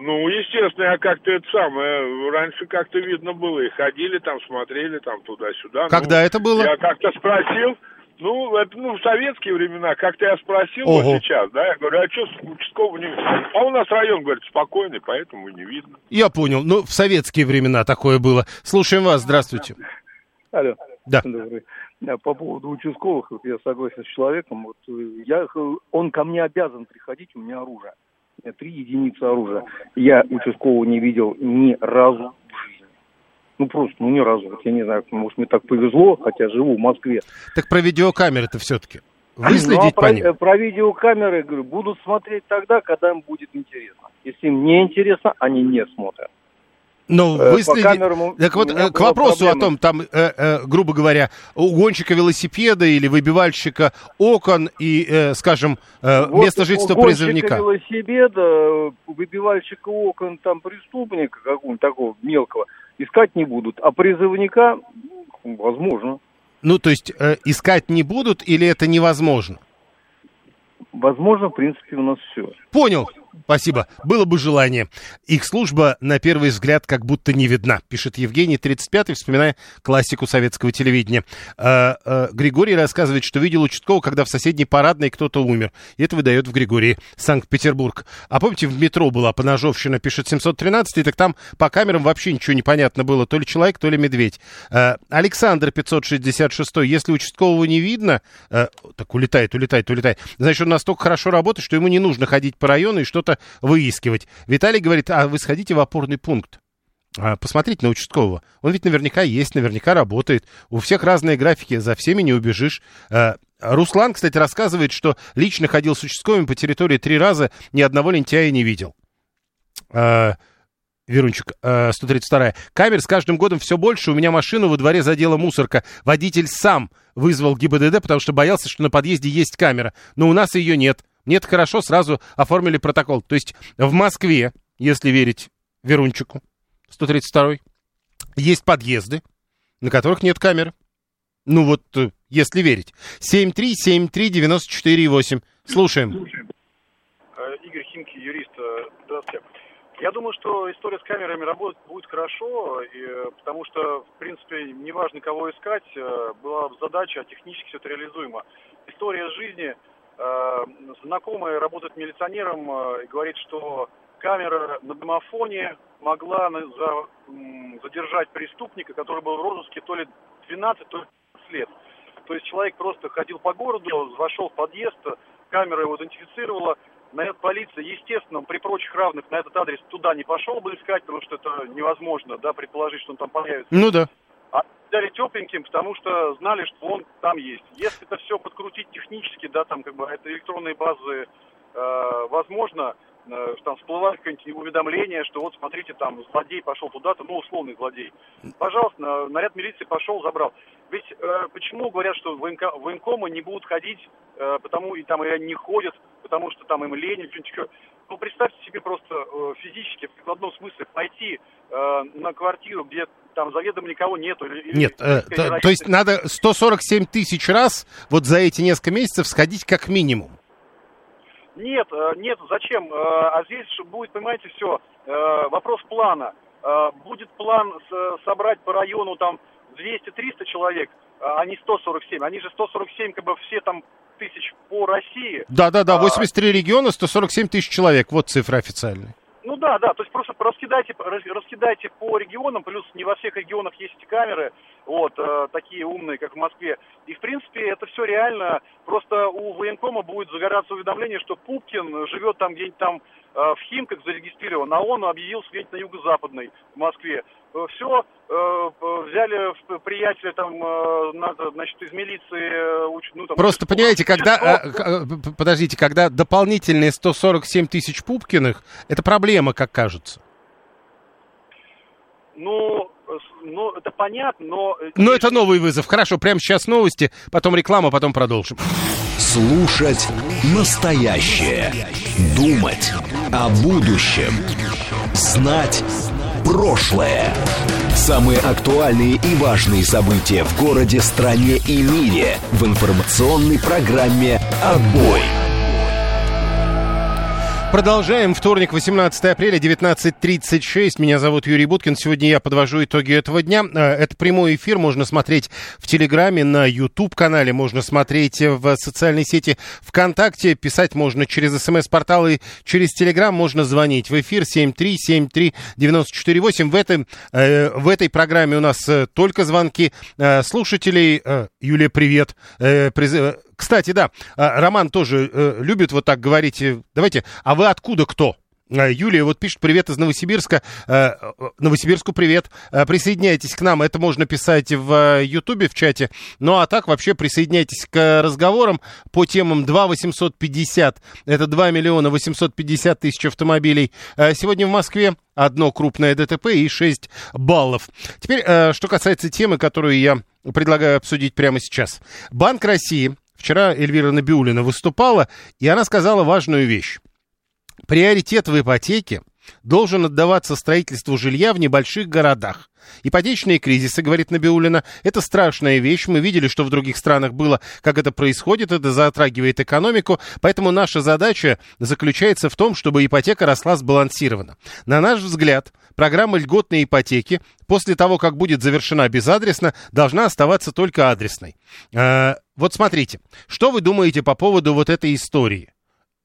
Ну, естественно, я как-то это самое, раньше как-то видно было, и ходили там, смотрели там туда-сюда. Когда Ну, это было? Я как-то спросил, ну, это, ну, в советские времена, как-то я спросил Ого. вот сейчас, да, я говорю, а что участкового не видно? А у нас район, говорит, спокойный, поэтому не видно. Я понял. Ну, в советские времена такое было. Слушаем вас. Здравствуйте. Алло. Да. Добрый. Да, по поводу участковых, вот я согласен с человеком. Вот э, я, х- он ко мне обязан приходить, у меня оружие. Три единицы оружия. Я участкового не видел ни разу в жизни. Ну просто, ну ни разу. Вот я не знаю, может мне так повезло, хотя живу в Москве. Так про видеокамеры-то все-таки. Ну, а Выследить про, по ним? э, про видеокамеры, говорю, будут смотреть тогда, когда им будет интересно. Если им не интересно, они не смотрят. Ну, Э, выследить... камерам Так вот, э, к вопросу о проблема. том, там, э, э, грубо говоря, у гонщика велосипеда или выбивальщика окон и, э, скажем, э, Вот место жительства призывника. велосипеда, выбивальщика окон, там преступника какого-нибудь такого мелкого, искать не будут. А призывника, ну, возможно. Ну, то есть, э, искать не будут или это невозможно? Возможно, в принципе, у нас все. Понял. Спасибо. Было бы желание. Их служба, на первый взгляд, как будто не видна, пишет Евгений, 35-й, вспоминая классику советского телевидения. Э, э, Григорий рассказывает, что видел участкового, когда в соседней парадной кто-то умер. И это выдает в Григории, Санкт-Петербург. А помните, в метро была поножовщина, пишет 713-й, так там по камерам вообще ничего не понятно было. То ли человек, то ли медведь. Э, Александр, 566 если участкового не видно, э, так улетает, улетает, улетает, значит, он настолько хорошо работает, что ему не нужно ходить по району и что-то выискивать. Виталий говорит, а вы сходите в опорный пункт. А, Посмотрите на участкового. Он ведь наверняка есть, наверняка работает. У всех разные графики, за всеми не убежишь. Э, Руслан, кстати, рассказывает, что лично ходил с участковыми по территории три раза, ни одного лентяя не видел. Э, Верунчик, э, 132. Камер с каждым годом все больше. У меня машину во дворе задела мусорка. Водитель сам вызвал ГИБДД, потому что боялся, что на подъезде есть камера. Но у нас ее нет. Нет, хорошо, сразу оформили протокол. То есть в Москве, если верить Верунчику, 132 есть подъезды, на которых нет камер. Ну вот, э, если верить. 7373948. Слушаем. Э, Игорь Химки, юрист. э, Здравствуйте. Я думаю, что история с камерами работать будет хорошо, и, потому что, в принципе, неважно, кого искать, была задача, а технически все это реализуемо. История жизни. Э, Знакомая работает милиционером э, и говорит, что камера на домофоне могла за- задержать преступника, который был в розыске то ли 12, то ли 15 лет. То есть человек просто ходил по городу, вошел в подъезд, камера его идентифицировала, на это полиция, естественно, при прочих равных на этот адрес туда не пошел бы искать, потому что это невозможно, да, предположить, что он там появится. Ну да. А взяли тепленьким, потому что знали, что он там есть. Если это все подкрутить технически, да, там как бы это электронные базы, э, возможно, э, там всплывает какое-нибудь уведомление, что вот смотрите, там злодей пошел туда-то, ну условный злодей. Пожалуйста, на- наряд милиции пошел, забрал. Ведь э, почему говорят, что военко- военкомы не будут ходить, э, потому и там и они не ходят, потому что там им лень или что-нибудь еще. Ну, представьте себе просто э, физически, в прикладном смысле, пойти э, на квартиру, где там заведомо никого нету. Или, или Нет, э, близкая то, то есть надо 147 тысяч раз вот за эти несколько месяцев сходить как минимум. Нет, э, нет, зачем? Э, А здесь будет, понимаете, все, вопрос плана. Э, Будет план собрать по району там 200-300 человек, а не 147. Они же 147, как бы все там тысяч по России. Да-да-да, А, 83 региона, 147 тысяч человек. Вот цифра официальная. Да, да, то есть просто раскидайте, рас- раскидайте по регионам, плюс не во всех регионах есть камеры, вот, э, такие умные, как в Москве. И, в принципе, это все реально, просто у военкома будет загораться уведомление, что Пупкин живет там где-нибудь там э, в Химках зарегистрирован, а он объявился где-нибудь на юго-западной в Москве. Все, взяли в- приятеля там, э, надо, значит, из милиции, э, ну там... Просто понимаете, когда, э, э, подождите, когда дополнительные 147 тысяч Пупкиных, это проблема, как кажется. Ну, ну, это понятно, но... э, Но это новый вызов. Хорошо, прямо сейчас новости, потом реклама, потом продолжим. Слушать настоящее. Думать о будущем. Знать прошлое. Самые актуальные и важные события в городе, стране и мире в информационной программе «Отбой». Продолжаем. Вторник, 18 апреля, 19.36. Меня зовут Юрий Буткин. Сегодня я подвожу итоги этого дня. Э, это прямой эфир. Можно смотреть в Телеграме, на YouTube-канале. Можно смотреть в социальной сети ВКонтакте. Писать можно через СМС-портал и через Телеграм. Можно звонить в эфир 7373948. В, этом, э, в этой программе у нас э, только звонки слушателей. Юлия, привет. Кстати, да, а, Роман тоже э, любит вот так говорить. Э, давайте, а вы откуда кто? А, Юлия вот пишет, привет из Новосибирска. Э, Новосибирску привет. Присоединяйтесь к нам. Это можно писать в Ютубе, в чате. Ну а так вообще присоединяйтесь к разговорам по темам 2 850. Это 2 миллиона 850 тысяч автомобилей. Сегодня в Москве одно крупное ДТП и 6 баллов. Теперь, что касается темы, которую я предлагаю обсудить прямо сейчас. Банк России Вчера Эльвира Набиулина выступала, и она сказала важную вещь. Приоритет в ипотеке должен отдаваться строительству жилья в небольших городах. Ипотечные кризисы, говорит Набиулина, это страшная вещь. Мы видели, что в других странах было, как это происходит, это затрагивает экономику. Поэтому наша задача заключается в том, чтобы ипотека росла сбалансированно. На наш взгляд, программа льготной ипотеки после того, как будет завершена безадресно, должна оставаться только адресной. Э, вот смотрите, что вы думаете по поводу вот этой истории?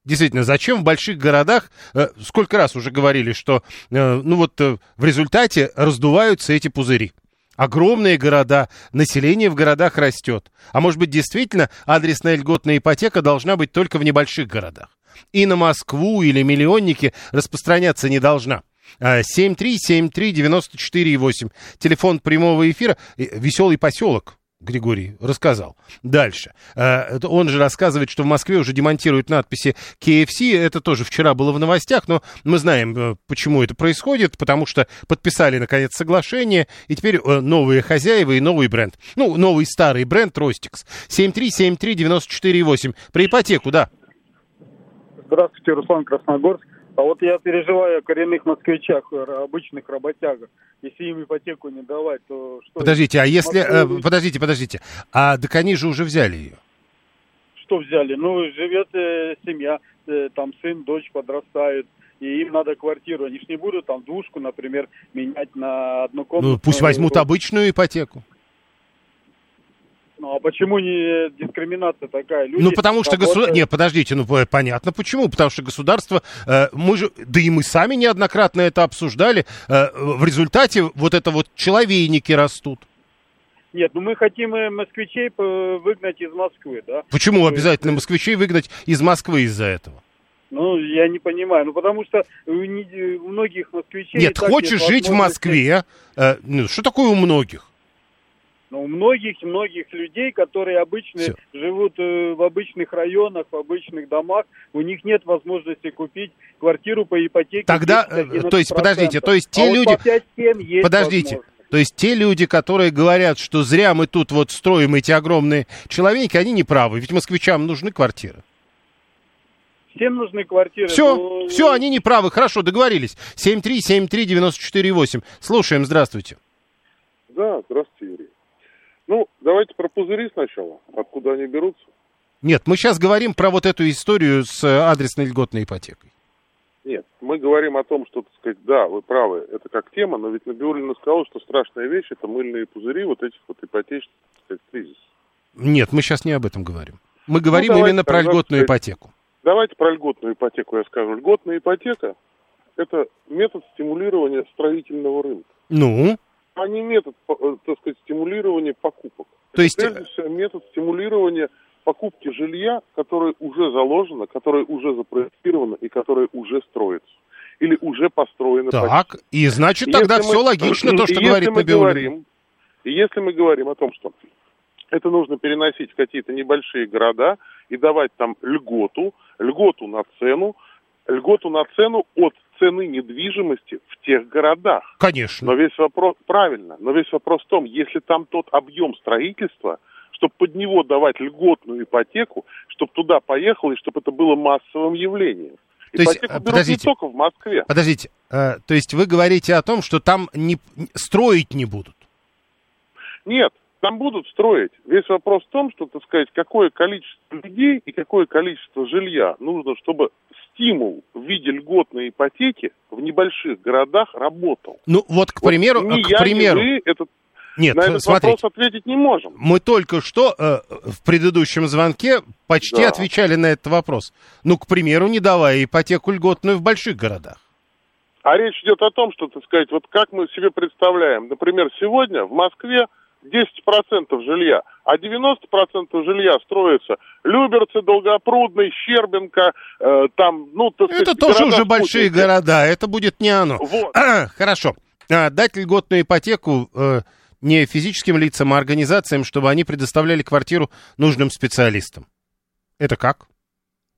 Действительно, зачем в больших городах, э, сколько раз уже говорили, что, э, ну вот, э, в результате раздуваются эти пузыри. Огромные города, население в городах растет. А может быть, действительно, адресная льготная ипотека должна быть только в небольших городах. И на Москву или миллионники распространяться не должна. 7373948. Телефон прямого эфира. Веселый поселок. Григорий рассказал. Дальше. Э, он же рассказывает, что в Москве уже демонтируют надписи KFC. Это тоже вчера было в новостях, но мы знаем, э, почему это происходит, потому что подписали, наконец, соглашение, и теперь э, новые хозяева и новый бренд. Ну, новый старый бренд Ростикс. 7373948. Про ипотеку, да. Здравствуйте, Руслан Красногорск. А вот я переживаю о коренных москвичах, обычных работягах. Если им ипотеку не давать, то что? Подождите, а если... Э, подождите, подождите. А так они же уже взяли ее. Что взяли? Ну, живет э, семья, э, там сын, дочь подрастают и им надо квартиру. Они же не будут там двушку, например, менять на одну комнату. Ну, пусть возьмут обычную ипотеку. Ну а почему не дискриминация такая? Люди ну потому что государство... Нет, подождите, ну понятно почему. Потому что государство, э, мы же, да и мы сами неоднократно это обсуждали, э, в результате вот это вот человейники растут. Нет, ну мы хотим э, москвичей выгнать из Москвы, да? Почему обязательно москвичей выгнать из Москвы из-за этого? Ну, я не понимаю. Ну, потому что у, многих москвичей... Нет, хочешь жить в Москве... Э, ну, что такое у многих? Но у многих-многих людей, которые обычно Все. живут э, в обычных районах, в обычных домах, у них нет возможности купить квартиру по ипотеке. Тогда, э, то есть, подождите, то есть те а люди... Вот подождите, то есть те люди, которые говорят, что зря мы тут вот строим эти огромные человеки, они не правы, ведь москвичам нужны квартиры. Всем нужны квартиры. Все, но... все, они не правы. Хорошо, договорились. 7373948. Слушаем, здравствуйте. Да, здравствуйте, Юрий. Ну, давайте про пузыри сначала. Откуда они берутся? Нет, мы сейчас говорим про вот эту историю с э, адресной льготной ипотекой. Нет, мы говорим о том, что, так сказать, да, вы правы, это как тема, но ведь Набиулина сказала, что страшная вещь – это мыльные пузыри вот этих вот ипотечных, так сказать, кризисов. Нет, мы сейчас не об этом говорим. Мы говорим ну, именно про льготную ипотеку. Давайте про льготную ипотеку я скажу. Льготная ипотека – это метод стимулирования строительного рынка. Ну? А не метод, э, так сказать, стимулирования покупок. То есть... Это, прежде всего, метод стимулирования покупки жилья, которое уже заложено, которое уже запроектировано и которое уже строится. Или уже построено. Так, почти. и значит тогда если все мы, логично, то, что говорит мы говорим, И если мы говорим о том, что это нужно переносить в какие-то небольшие города и давать там льготу, льготу на цену, льготу на цену от цены недвижимости в тех городах. Конечно. Но весь вопрос, правильно, но весь вопрос в том, если там тот объем строительства, чтобы под него давать льготную ипотеку, чтобы туда поехал и чтобы это было массовым явлением. То есть, Ипотеку подождите, не только в Москве. Подождите, э, то есть вы говорите о том, что там не, строить не будут? Нет, там будут строить. Весь вопрос в том, что, так сказать, какое количество людей и какое количество жилья нужно, чтобы стимул в виде льготной ипотеки в небольших городах работал. Ну, вот, к примеру, вот ни к я, примеру, ни вы этот, Нет, на этот смотрите. вопрос ответить не можем. Мы только что э, в предыдущем звонке почти Да. отвечали на этот вопрос. Ну, к примеру, не давая ипотеку льготную в больших городах. А речь идет о том, что, так сказать, вот как мы себе представляем. Например, сегодня в Москве 10% жилья, а 90% жилья строится Люберцы, Долгопрудный, Щербинка, э, там, ну, так Это сказать, тоже уже большие города, это будет не оно. Вот. А, хорошо. А, дать льготную ипотеку э, не физическим лицам, а организациям, чтобы они предоставляли квартиру нужным специалистам. Это как?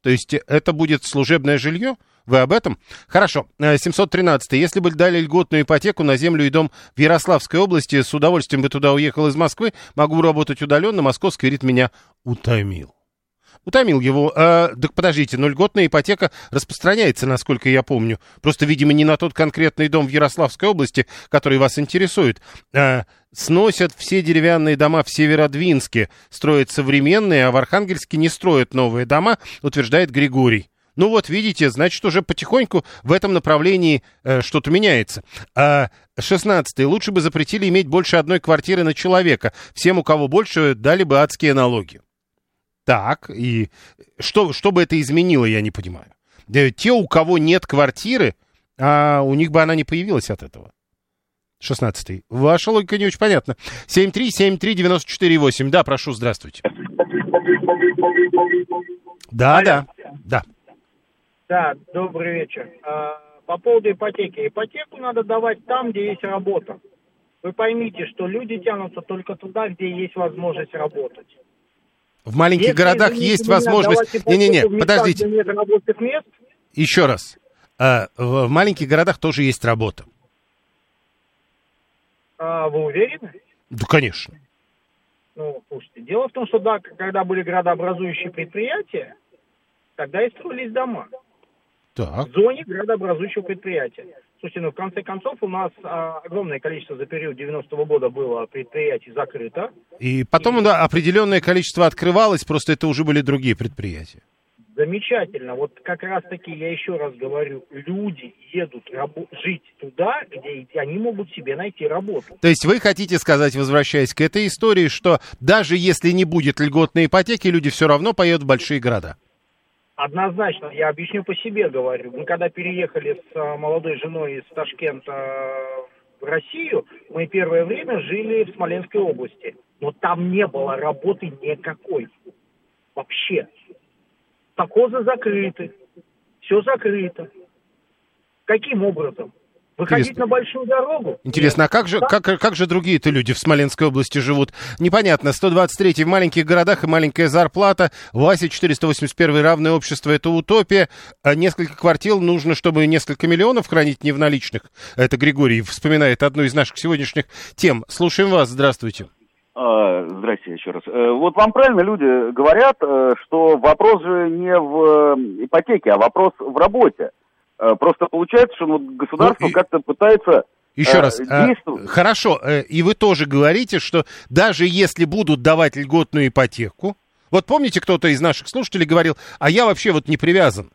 То есть это будет служебное жилье? Вы об этом? Хорошо. Э, 713. Если бы дали льготную ипотеку на землю и дом в Ярославской области, с удовольствием бы туда уехал из Москвы. Могу работать удаленно. Московский говорит, меня утомил. Утомил его. А, так подождите, но льготная ипотека распространяется, насколько я помню. Просто, видимо, не на тот конкретный дом в Ярославской области, который вас интересует. А, сносят все деревянные дома в Северодвинске, строят современные, а в Архангельске не строят новые дома, утверждает Григорий. Ну вот, видите, значит, уже потихоньку в этом направлении э, что-то меняется. А, 16. Лучше бы запретили иметь больше одной квартиры на человека. Всем, у кого больше, дали бы адские налоги. Так, и что, что бы это изменило, я не понимаю. Да, Те, у кого нет квартиры, а у них бы она не появилась от этого. 16. Ваша логика не очень понятна. 7373948. Да, прошу, здравствуйте. Да, да, да. Да, добрый вечер. А, По поводу ипотеки. Ипотеку надо давать там, где есть работа. Вы поймите, что люди тянутся только туда, где есть возможность работать. В маленьких Если, городах есть возможность... Не-не-не, подождите. нет рабочих мест, Еще раз. А, В в маленьких городах тоже есть работа. а, вы уверены? Да, конечно. Ну, слушайте, дело в том, что да, когда были градообразующие предприятия, тогда и строились дома. Так. в зоне градообразующего предприятия. Слушайте, ну в конце концов у нас а, огромное количество за период 90-го года было предприятий закрыто. И потом да, определенное количество открывалось, просто это уже были другие предприятия. Замечательно. Вот как раз таки, я еще раз говорю, люди едут рабо- жить туда, где они могут себе найти работу. То есть вы хотите сказать, возвращаясь к этой истории, что даже если не будет льготной ипотеки, люди все равно поедут в большие города? Однозначно, я объясню по себе говорю. Мы когда переехали с а, молодой женой из Ташкента в Россию, мы первое время жили в Смоленской области. Но там не было работы никакой. Вообще. Совхозы закрыты. Все закрыто. Каким образом? Выходить Интересно. на большую дорогу? Интересно, а как же, как, как же другие-то люди в Смоленской области живут? Непонятно. 123 в маленьких городах и маленькая зарплата. Вася 481 равное общество это утопия. А несколько квартир нужно, чтобы несколько миллионов хранить не в наличных. Это Григорий вспоминает одну из наших сегодняшних тем. Слушаем вас. Здравствуйте. А, Здрасте еще раз. Э, Вот вам правильно люди говорят, э, что вопрос же не в э, ипотеке, а вопрос в работе. Э, Просто получается, что вот государство как-то пытается Еще э, раз. а, хорошо. и вы тоже говорите, что даже если будут давать льготную ипотеку, вот помните, кто-то из наших слушателей говорил, а я вообще вот не привязан.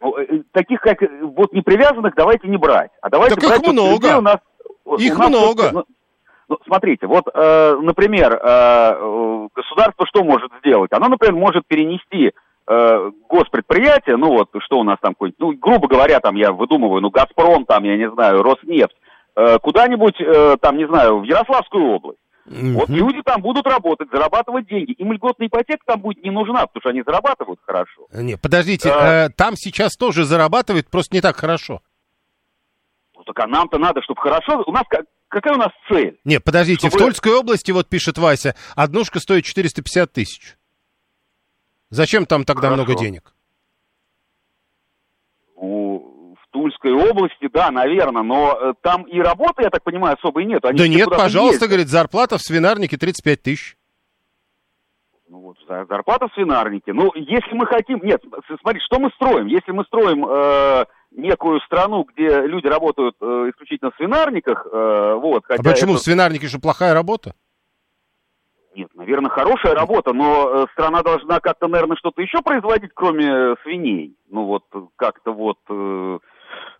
Ну, Таких, как вот непривязанных, давайте не брать. А давайте Так их брать вот много. людей у нас. у Их нас много. ну, ну, смотрите, вот, э, например, э, государство что может сделать? Оно, например, может перенести э, госпредприятие, ну вот, что у нас там, какой-нибудь, ну, грубо говоря, там, я выдумываю, ну, Газпром, там, я не знаю, Роснефть, э, куда-нибудь, э, там, не знаю, в Ярославскую область. Вот люди там будут работать, зарабатывать деньги. Им льготная ипотека там будет не нужна, потому что они зарабатывают хорошо. Не, подождите, Да. э, там сейчас тоже зарабатывают, просто не так хорошо. Ну, так а нам-то надо, чтобы хорошо... У нас как- какая у нас цель? Не, подождите, в Чтобы- Тульской области, вот пишет Вася, однушка стоит 450 тысяч. Зачем там тогда Хорошо. много денег? У- в Тульской области, да, наверное, но э, там и работы, я так понимаю, особо и нет. Они да нет, пожалуйста, ездят. говорит, зарплата в свинарнике 35 тысяч. Ну вот, за- зарплата в свинарнике. Ну, если мы хотим... Нет, смотри, что мы строим? Если мы строим э, некую страну, где люди работают э, исключительно в свинарниках, э, вот, А хотя почему это- в свинарнике же плохая работа? Нет, наверное, хорошая работа, но э, страна должна как-то, наверное, что-то еще производить, кроме э, свиней. Ну вот э, как-то вот, э,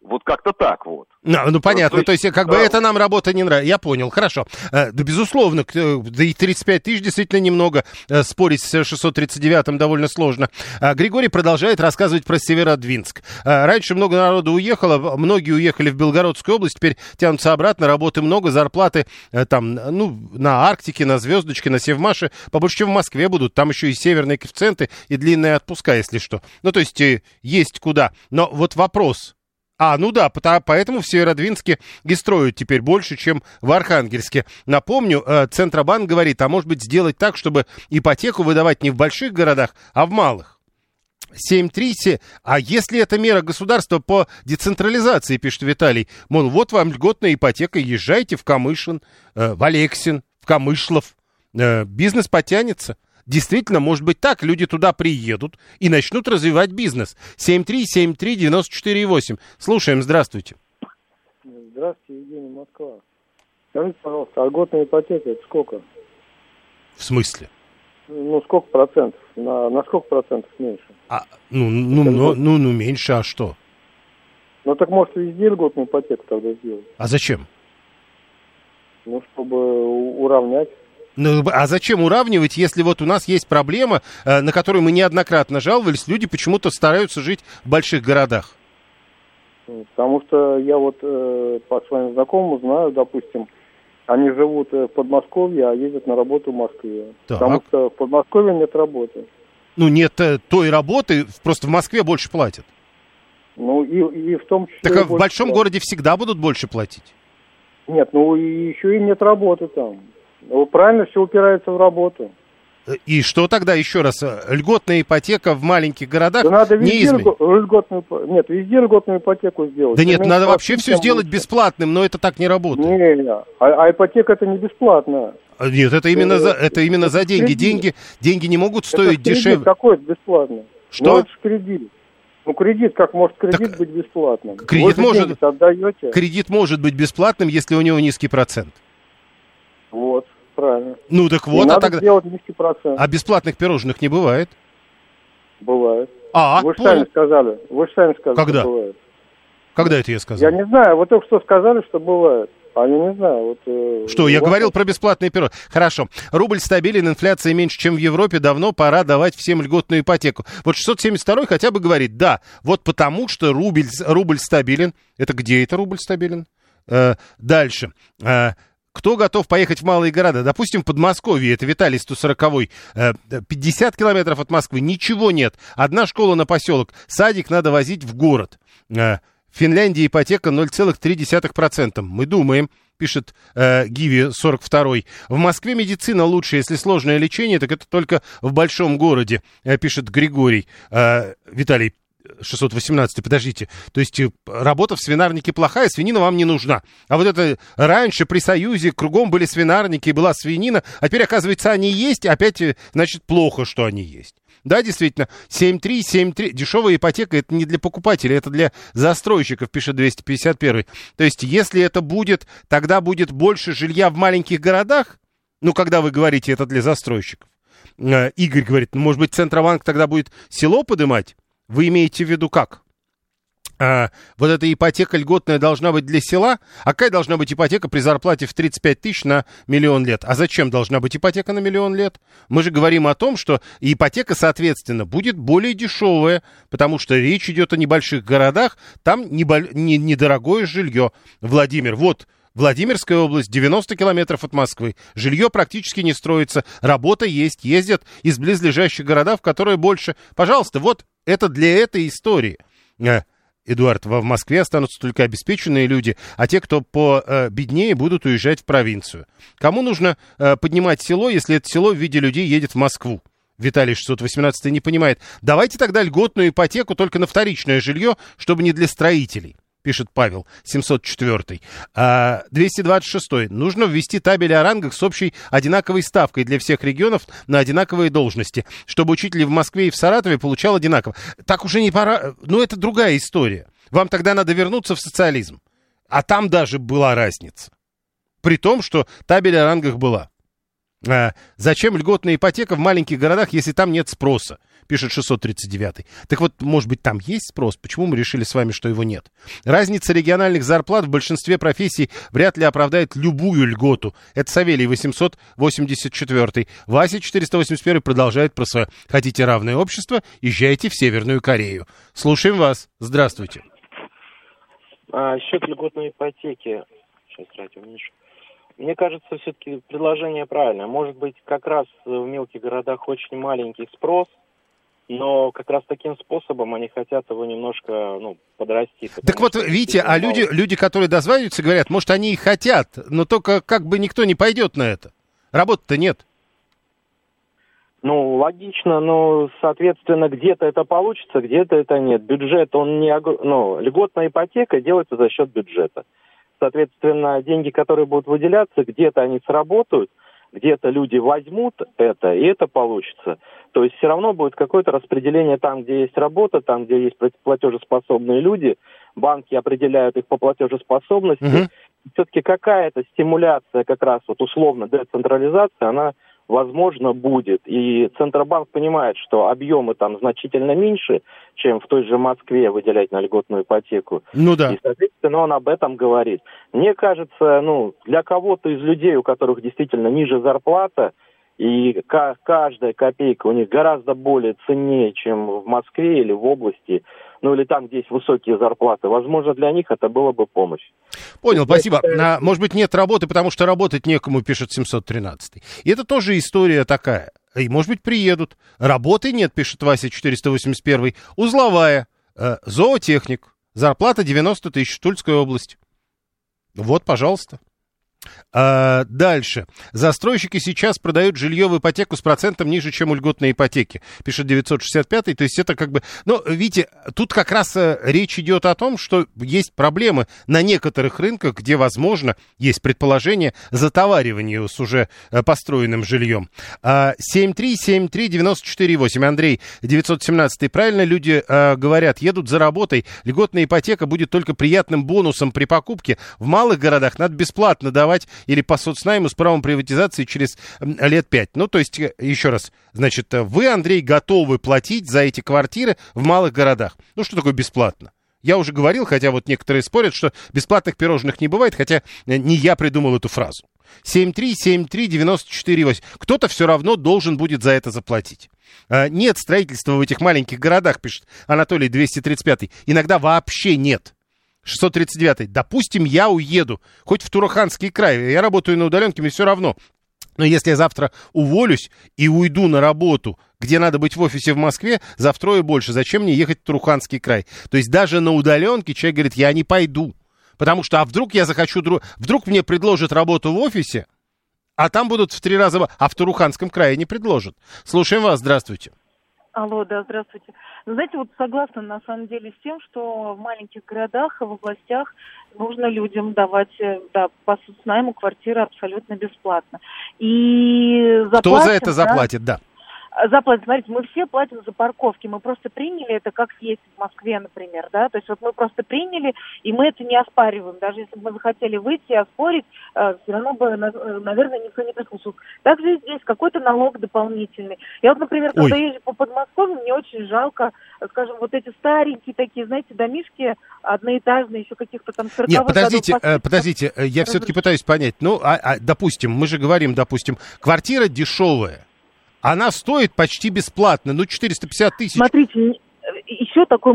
вот как-то так вот. Ну, ну понятно, то то есть, есть, как бы да. это нам работа не нравится. Я понял, хорошо. Э, Да, безусловно, э, да и 35 тысяч действительно немного. Э, Спорить с 639-м довольно сложно. А Григорий продолжает рассказывать про Северодвинск. Э, Раньше много народу уехало, многие уехали в Белгородскую область, теперь тянутся обратно, работы много, зарплаты э, там, ну, на Арктике, на Звездочке, на Севмаше побольше, чем в Москве будут. Там еще и северные коэффициенты, и длинные отпуска, если что. Ну, то есть, э, есть куда. Но вот вопрос, а, ну да, поэтому в Северодвинске и строят теперь больше, чем в Архангельске. Напомню, э, Центробанк говорит, а может быть сделать так, чтобы ипотеку выдавать не в больших городах, а в малых. 7.3, а если это мера государства по децентрализации, пишет Виталий, мол, вот вам льготная ипотека, езжайте в Камышин, э, в Алексин, в Камышлов, э, бизнес потянется. Действительно, может быть так, люди туда приедут и начнут развивать бизнес. 7373948. Слушаем, здравствуйте. Здравствуйте, Евгений Москва. Скажите, пожалуйста, а льготная ипотека это сколько? В смысле? Ну, сколько процентов? На, на сколько процентов меньше? А, ну, ну, ну, ну, ну, меньше, а что? Ну, так может везде льготную ипотеку тогда сделать? А зачем? Ну, чтобы уравнять. Ну, а зачем уравнивать, если вот у нас есть проблема, э, на которую мы неоднократно жаловались, люди почему-то стараются жить в больших городах? Потому что я вот э, по своим знакомым знаю, допустим, они живут э, в Подмосковье, а ездят на работу в Москве. Так. Потому что в Подмосковье нет работы. Ну, нет э, той работы, просто в Москве больше платят. Ну, и, и в том числе... Так а в большом городе всегда будут больше платить. Нет, ну и еще и нет работы там. Ну, правильно, все упирается в работу. Э, И что тогда, еще раз, э, льготная ипотека в маленьких городах Да надо не везде изменит? льго- льготную, нет, везде льготную ипотеку сделать. Да нет, меньше надо вообще все сделать лучше. бесплатным, но это так не работает. Не, а, а ипотека это не бесплатно. А, Нет, это именно за, это именно за деньги. кредит. Деньги, деньги не могут Это стоить кредит дешевле. какой-то бесплатно. Что? Ну, это же кредит. Ну, кредит, как может кредит быть бесплатным? кредит может- отдаете. Кредит может быть бесплатным, если у него низкий процент. Вот, правильно. Ну так И вот, а надо тогда... низкий процент. А бесплатных пирожных не бывает. Бывает. А, вы же сами сказали. Вы же сами сказали, Когда? что бывает. Когда это я сказал? Я не знаю, вы только что сказали, что бывает. А я не знаю, вот... э, Что, я вас- говорил про бесплатные пирог. Хорошо. Рубль стабилен, инфляция меньше, чем в Европе. Давно пора давать всем льготную ипотеку. Вот 672 хотя бы говорит, да, вот потому что рубль, рубль стабилен. Это где это рубль стабилен? Э, дальше. Э, кто готов поехать в малые города? Допустим, Подмосковье, это Виталий 140 э, 50 километров от Москвы, ничего нет. Одна школа на поселок, садик надо возить в город. Э, в Финляндии ипотека 0,3%. Мы думаем, пишет э, Гиви 42 В Москве медицина лучше, если сложное лечение, так это только в большом городе, э, пишет Григорий. Э, Виталий, 618, подождите. То есть э, работа в свинарнике плохая, свинина вам не нужна. А вот это раньше при Союзе кругом были свинарники, была свинина, а теперь, оказывается, они есть, опять, э, значит, плохо, что они есть. Да, действительно, 7.3, 7.3, дешевая ипотека, это не для покупателей, это для застройщиков, пишет 251. То есть, если это будет, тогда будет больше жилья в маленьких городах, ну, когда вы говорите, это для застройщиков. Э, Игорь говорит, может быть, Центробанк тогда будет село подымать? Вы имеете в виду как? А, вот эта ипотека льготная должна быть для села? А какая должна быть ипотека при зарплате в 35 тысяч на миллион лет? А зачем должна быть ипотека на миллион лет? Мы же говорим о том, что ипотека, соответственно, будет более дешевая, потому что речь идет о небольших городах, там небо- не- недорогое жилье. Владимир, вот Владимирская область, 90 километров от Москвы. Жилье практически не строится, работа есть, ездят из близлежащих городов, которые больше. Пожалуйста, вот это для этой истории. Э, Эдуард, в Москве останутся только обеспеченные люди, а те, кто по э, беднее, будут уезжать в провинцию. Кому нужно э, поднимать село, если это село в виде людей едет в Москву? Виталий 618 не понимает. Давайте тогда льготную ипотеку только на вторичное жилье, чтобы не для строителей пишет Павел, 704. А, 226. Нужно ввести табель о рангах с общей одинаковой ставкой для всех регионов на одинаковые должности, чтобы учитель в Москве и в Саратове получал одинаково. Так уже не пора... Ну, это другая история. Вам тогда надо вернуться в социализм. А там даже была разница. При том, что табель о рангах была. А, зачем льготная ипотека в маленьких городах, если там нет спроса? Пишет 639. Так вот, может быть, там есть спрос? Почему мы решили с вами, что его нет? Разница региональных зарплат в большинстве профессий вряд ли оправдает любую льготу. Это Савелий 884. Вася 481 продолжает про свое. Хотите равное общество? Езжайте в Северную Корею. Слушаем вас. Здравствуйте. А, счет льготной ипотеки. Сейчас радио уменьшу. Мне кажется, все-таки предложение правильное. Может быть, как раз в мелких городах очень маленький спрос, но как раз таким способом они хотят его немножко ну, подрасти. Так вот, видите, а люди, люди, которые дозваниваются, говорят, может, они и хотят, но только как бы никто не пойдет на это. Работы-то нет. Ну, логично, но, соответственно, где-то это получится, где-то это нет. Бюджет, он не... Ну, льготная ипотека делается за счет бюджета. Соответственно, деньги, которые будут выделяться, где-то они сработают, где-то люди возьмут это, и это получится. То есть все равно будет какое-то распределение там, где есть работа, там, где есть платежеспособные люди, банки определяют их по платежеспособности. Угу. Все-таки какая-то стимуляция, как раз вот условно децентрализация, она возможно, будет. И Центробанк понимает, что объемы там значительно меньше, чем в той же Москве выделять на льготную ипотеку. Ну да. И, соответственно, он об этом говорит. Мне кажется, ну, для кого-то из людей, у которых действительно ниже зарплата, и каждая копейка у них гораздо более ценнее, чем в Москве или в области, ну или там, где есть высокие зарплаты. Возможно, для них это было бы помощь. Понял, спасибо. А, может быть, нет работы, потому что работать некому, пишет 713. И это тоже история такая. И, может быть, приедут. Работы нет, пишет Вася 481. Узловая. Э, зоотехник. Зарплата 90 тысяч, Тульская область. Вот, пожалуйста. А, дальше. Застройщики сейчас продают жилье в ипотеку с процентом ниже, чем у льготной ипотеки. Пишет 965 то есть это как бы... Ну, видите, тут как раз э, речь идет о том, что есть проблемы на некоторых рынках, где, возможно, есть предположение затоваривания с уже э, построенным жильем. А, 7373948. Андрей, 917 правильно люди а, говорят, едут за работой, льготная ипотека будет только приятным бонусом при покупке. В малых городах надо бесплатно давать давать или по соцнайму с правом приватизации через лет пять. Ну, то есть, э, еще раз, значит, э, вы, Андрей, готовы платить за эти квартиры в малых городах. Ну, что такое бесплатно? Я уже говорил, хотя вот некоторые спорят, что бесплатных пирожных не бывает, хотя э, не я придумал эту фразу. 7373948. Кто-то все равно должен будет за это заплатить. Нет строительства в этих маленьких городах, пишет Анатолий 235. Иногда вообще нет. 639. Допустим, я уеду, хоть в Тураханский край. Я работаю на удаленке, мне все равно. Но если я завтра уволюсь и уйду на работу, где надо быть в офисе в Москве, за втрое больше. Зачем мне ехать в Туруханский край? То есть даже на удаленке человек говорит, я не пойду. Потому что, а вдруг я захочу, вдруг мне предложат работу в офисе, а там будут в три раза, а в Туруханском крае не предложат. Слушаем вас, здравствуйте. Алло, да, здравствуйте. Ну, знаете, вот согласна на самом деле с тем, что в маленьких городах, в областях нужно людям давать э, да, по соцнайму квартиры абсолютно бесплатно. И заплатим, Кто за это заплатит, да? Да заплатить. Смотрите, мы все платим за парковки. Мы просто приняли это, как есть в Москве, например, да. То есть вот мы просто приняли, и мы это не оспариваем. Даже если бы мы захотели выйти и оспорить, э, все равно бы, э, наверное, никто не прислушался. Также здесь какой-то налог дополнительный. Я вот, например, Ой. когда езжу по Подмосковью, мне очень жалко, скажем, вот эти старенькие такие, знаете, домишки одноэтажные, еще каких-то там 40 Нет, подождите, годов, э, подождите, я все-таки пытаюсь понять. Ну, а, а, допустим, мы же говорим, допустим, квартира дешевая она стоит почти бесплатно, ну 450 тысяч. Смотрите, еще такой...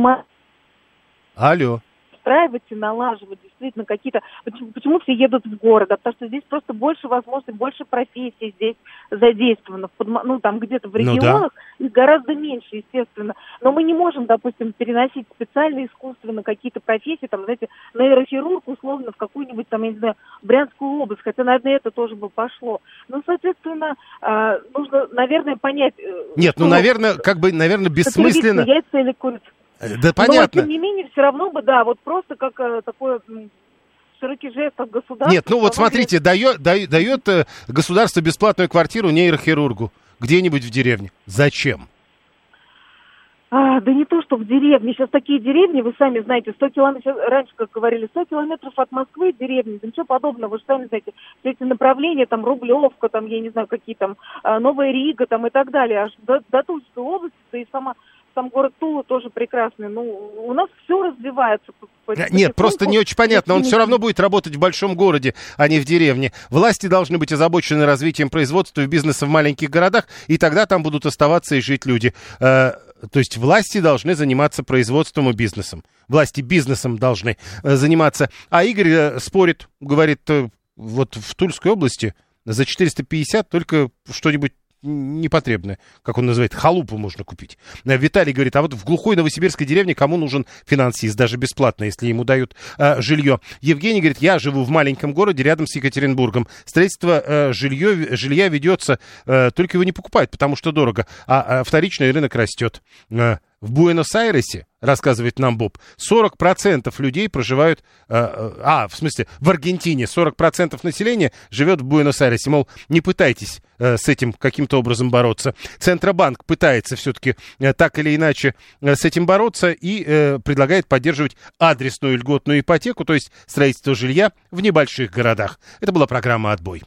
Алло устраивать и налаживать действительно какие-то... Почему, почему все едут в город? А потому что здесь просто больше возможностей, больше профессий здесь задействовано. В подмо... Ну, там где-то в регионах ну, да. их гораздо меньше, естественно. Но мы не можем, допустим, переносить специально искусственно какие-то профессии, там, знаете, нейрохирург условно в какую-нибудь, там, я не знаю, Брянскую область, хотя, наверное, это тоже бы пошло. Ну, соответственно, э, нужно, наверное, понять... Э, Нет, ну, наверное, как бы, наверное, бессмысленно... Яйца или курица? Да понятно. Но, тем не менее, все равно бы, да, вот просто как э, такое широкий жест от государства. Нет, ну вот смотрите, дает, дает, дает э, государство бесплатную квартиру нейрохирургу где-нибудь в деревне. Зачем? А, А, да не то, что в деревне. Сейчас такие деревни, вы сами знаете, 100 километров, раньше, как говорили, 100 километров от Москвы деревни, да ничего подобного, вы же сами знаете, все эти направления, там, Рублевка, там, я не знаю, какие там, а, Новая Рига, там, и так далее, аж до, до Тульской области, да и сама сам город Тула тоже прекрасный. Ну, у нас все развивается. Нет, просто не очень понятно. Он все равно будет работать в большом городе, а не в деревне. Власти должны быть озабочены развитием производства и бизнеса в маленьких городах, и тогда там будут оставаться и жить люди. Э, то есть власти должны заниматься производством и бизнесом. Власти бизнесом должны э, заниматься. А Игорь э, спорит, говорит, вот в Тульской области за 450 только что-нибудь непотребное, как он называет, халупу можно купить. Э, Виталий говорит, а вот в глухой новосибирской деревне кому нужен финансист, даже бесплатно, если ему дают э, жилье. Евгений говорит, я живу в маленьком городе рядом с Екатеринбургом. Строительство э, жилье, жилья ведется, э, только его не покупают, потому что дорого, а, а вторичный рынок растет. Э, в Буэнос-Айресе, рассказывает нам Боб, 40% людей проживают, э, э, а, в смысле, в Аргентине 40% населения живет в Буэнос-Айресе. Мол, не пытайтесь э, с этим каким-то образом бороться. Центробанк пытается все-таки э, так или иначе э, с этим бороться и э, предлагает поддерживать адресную льготную ипотеку, то есть строительство жилья в небольших городах. Это была программа «Отбой».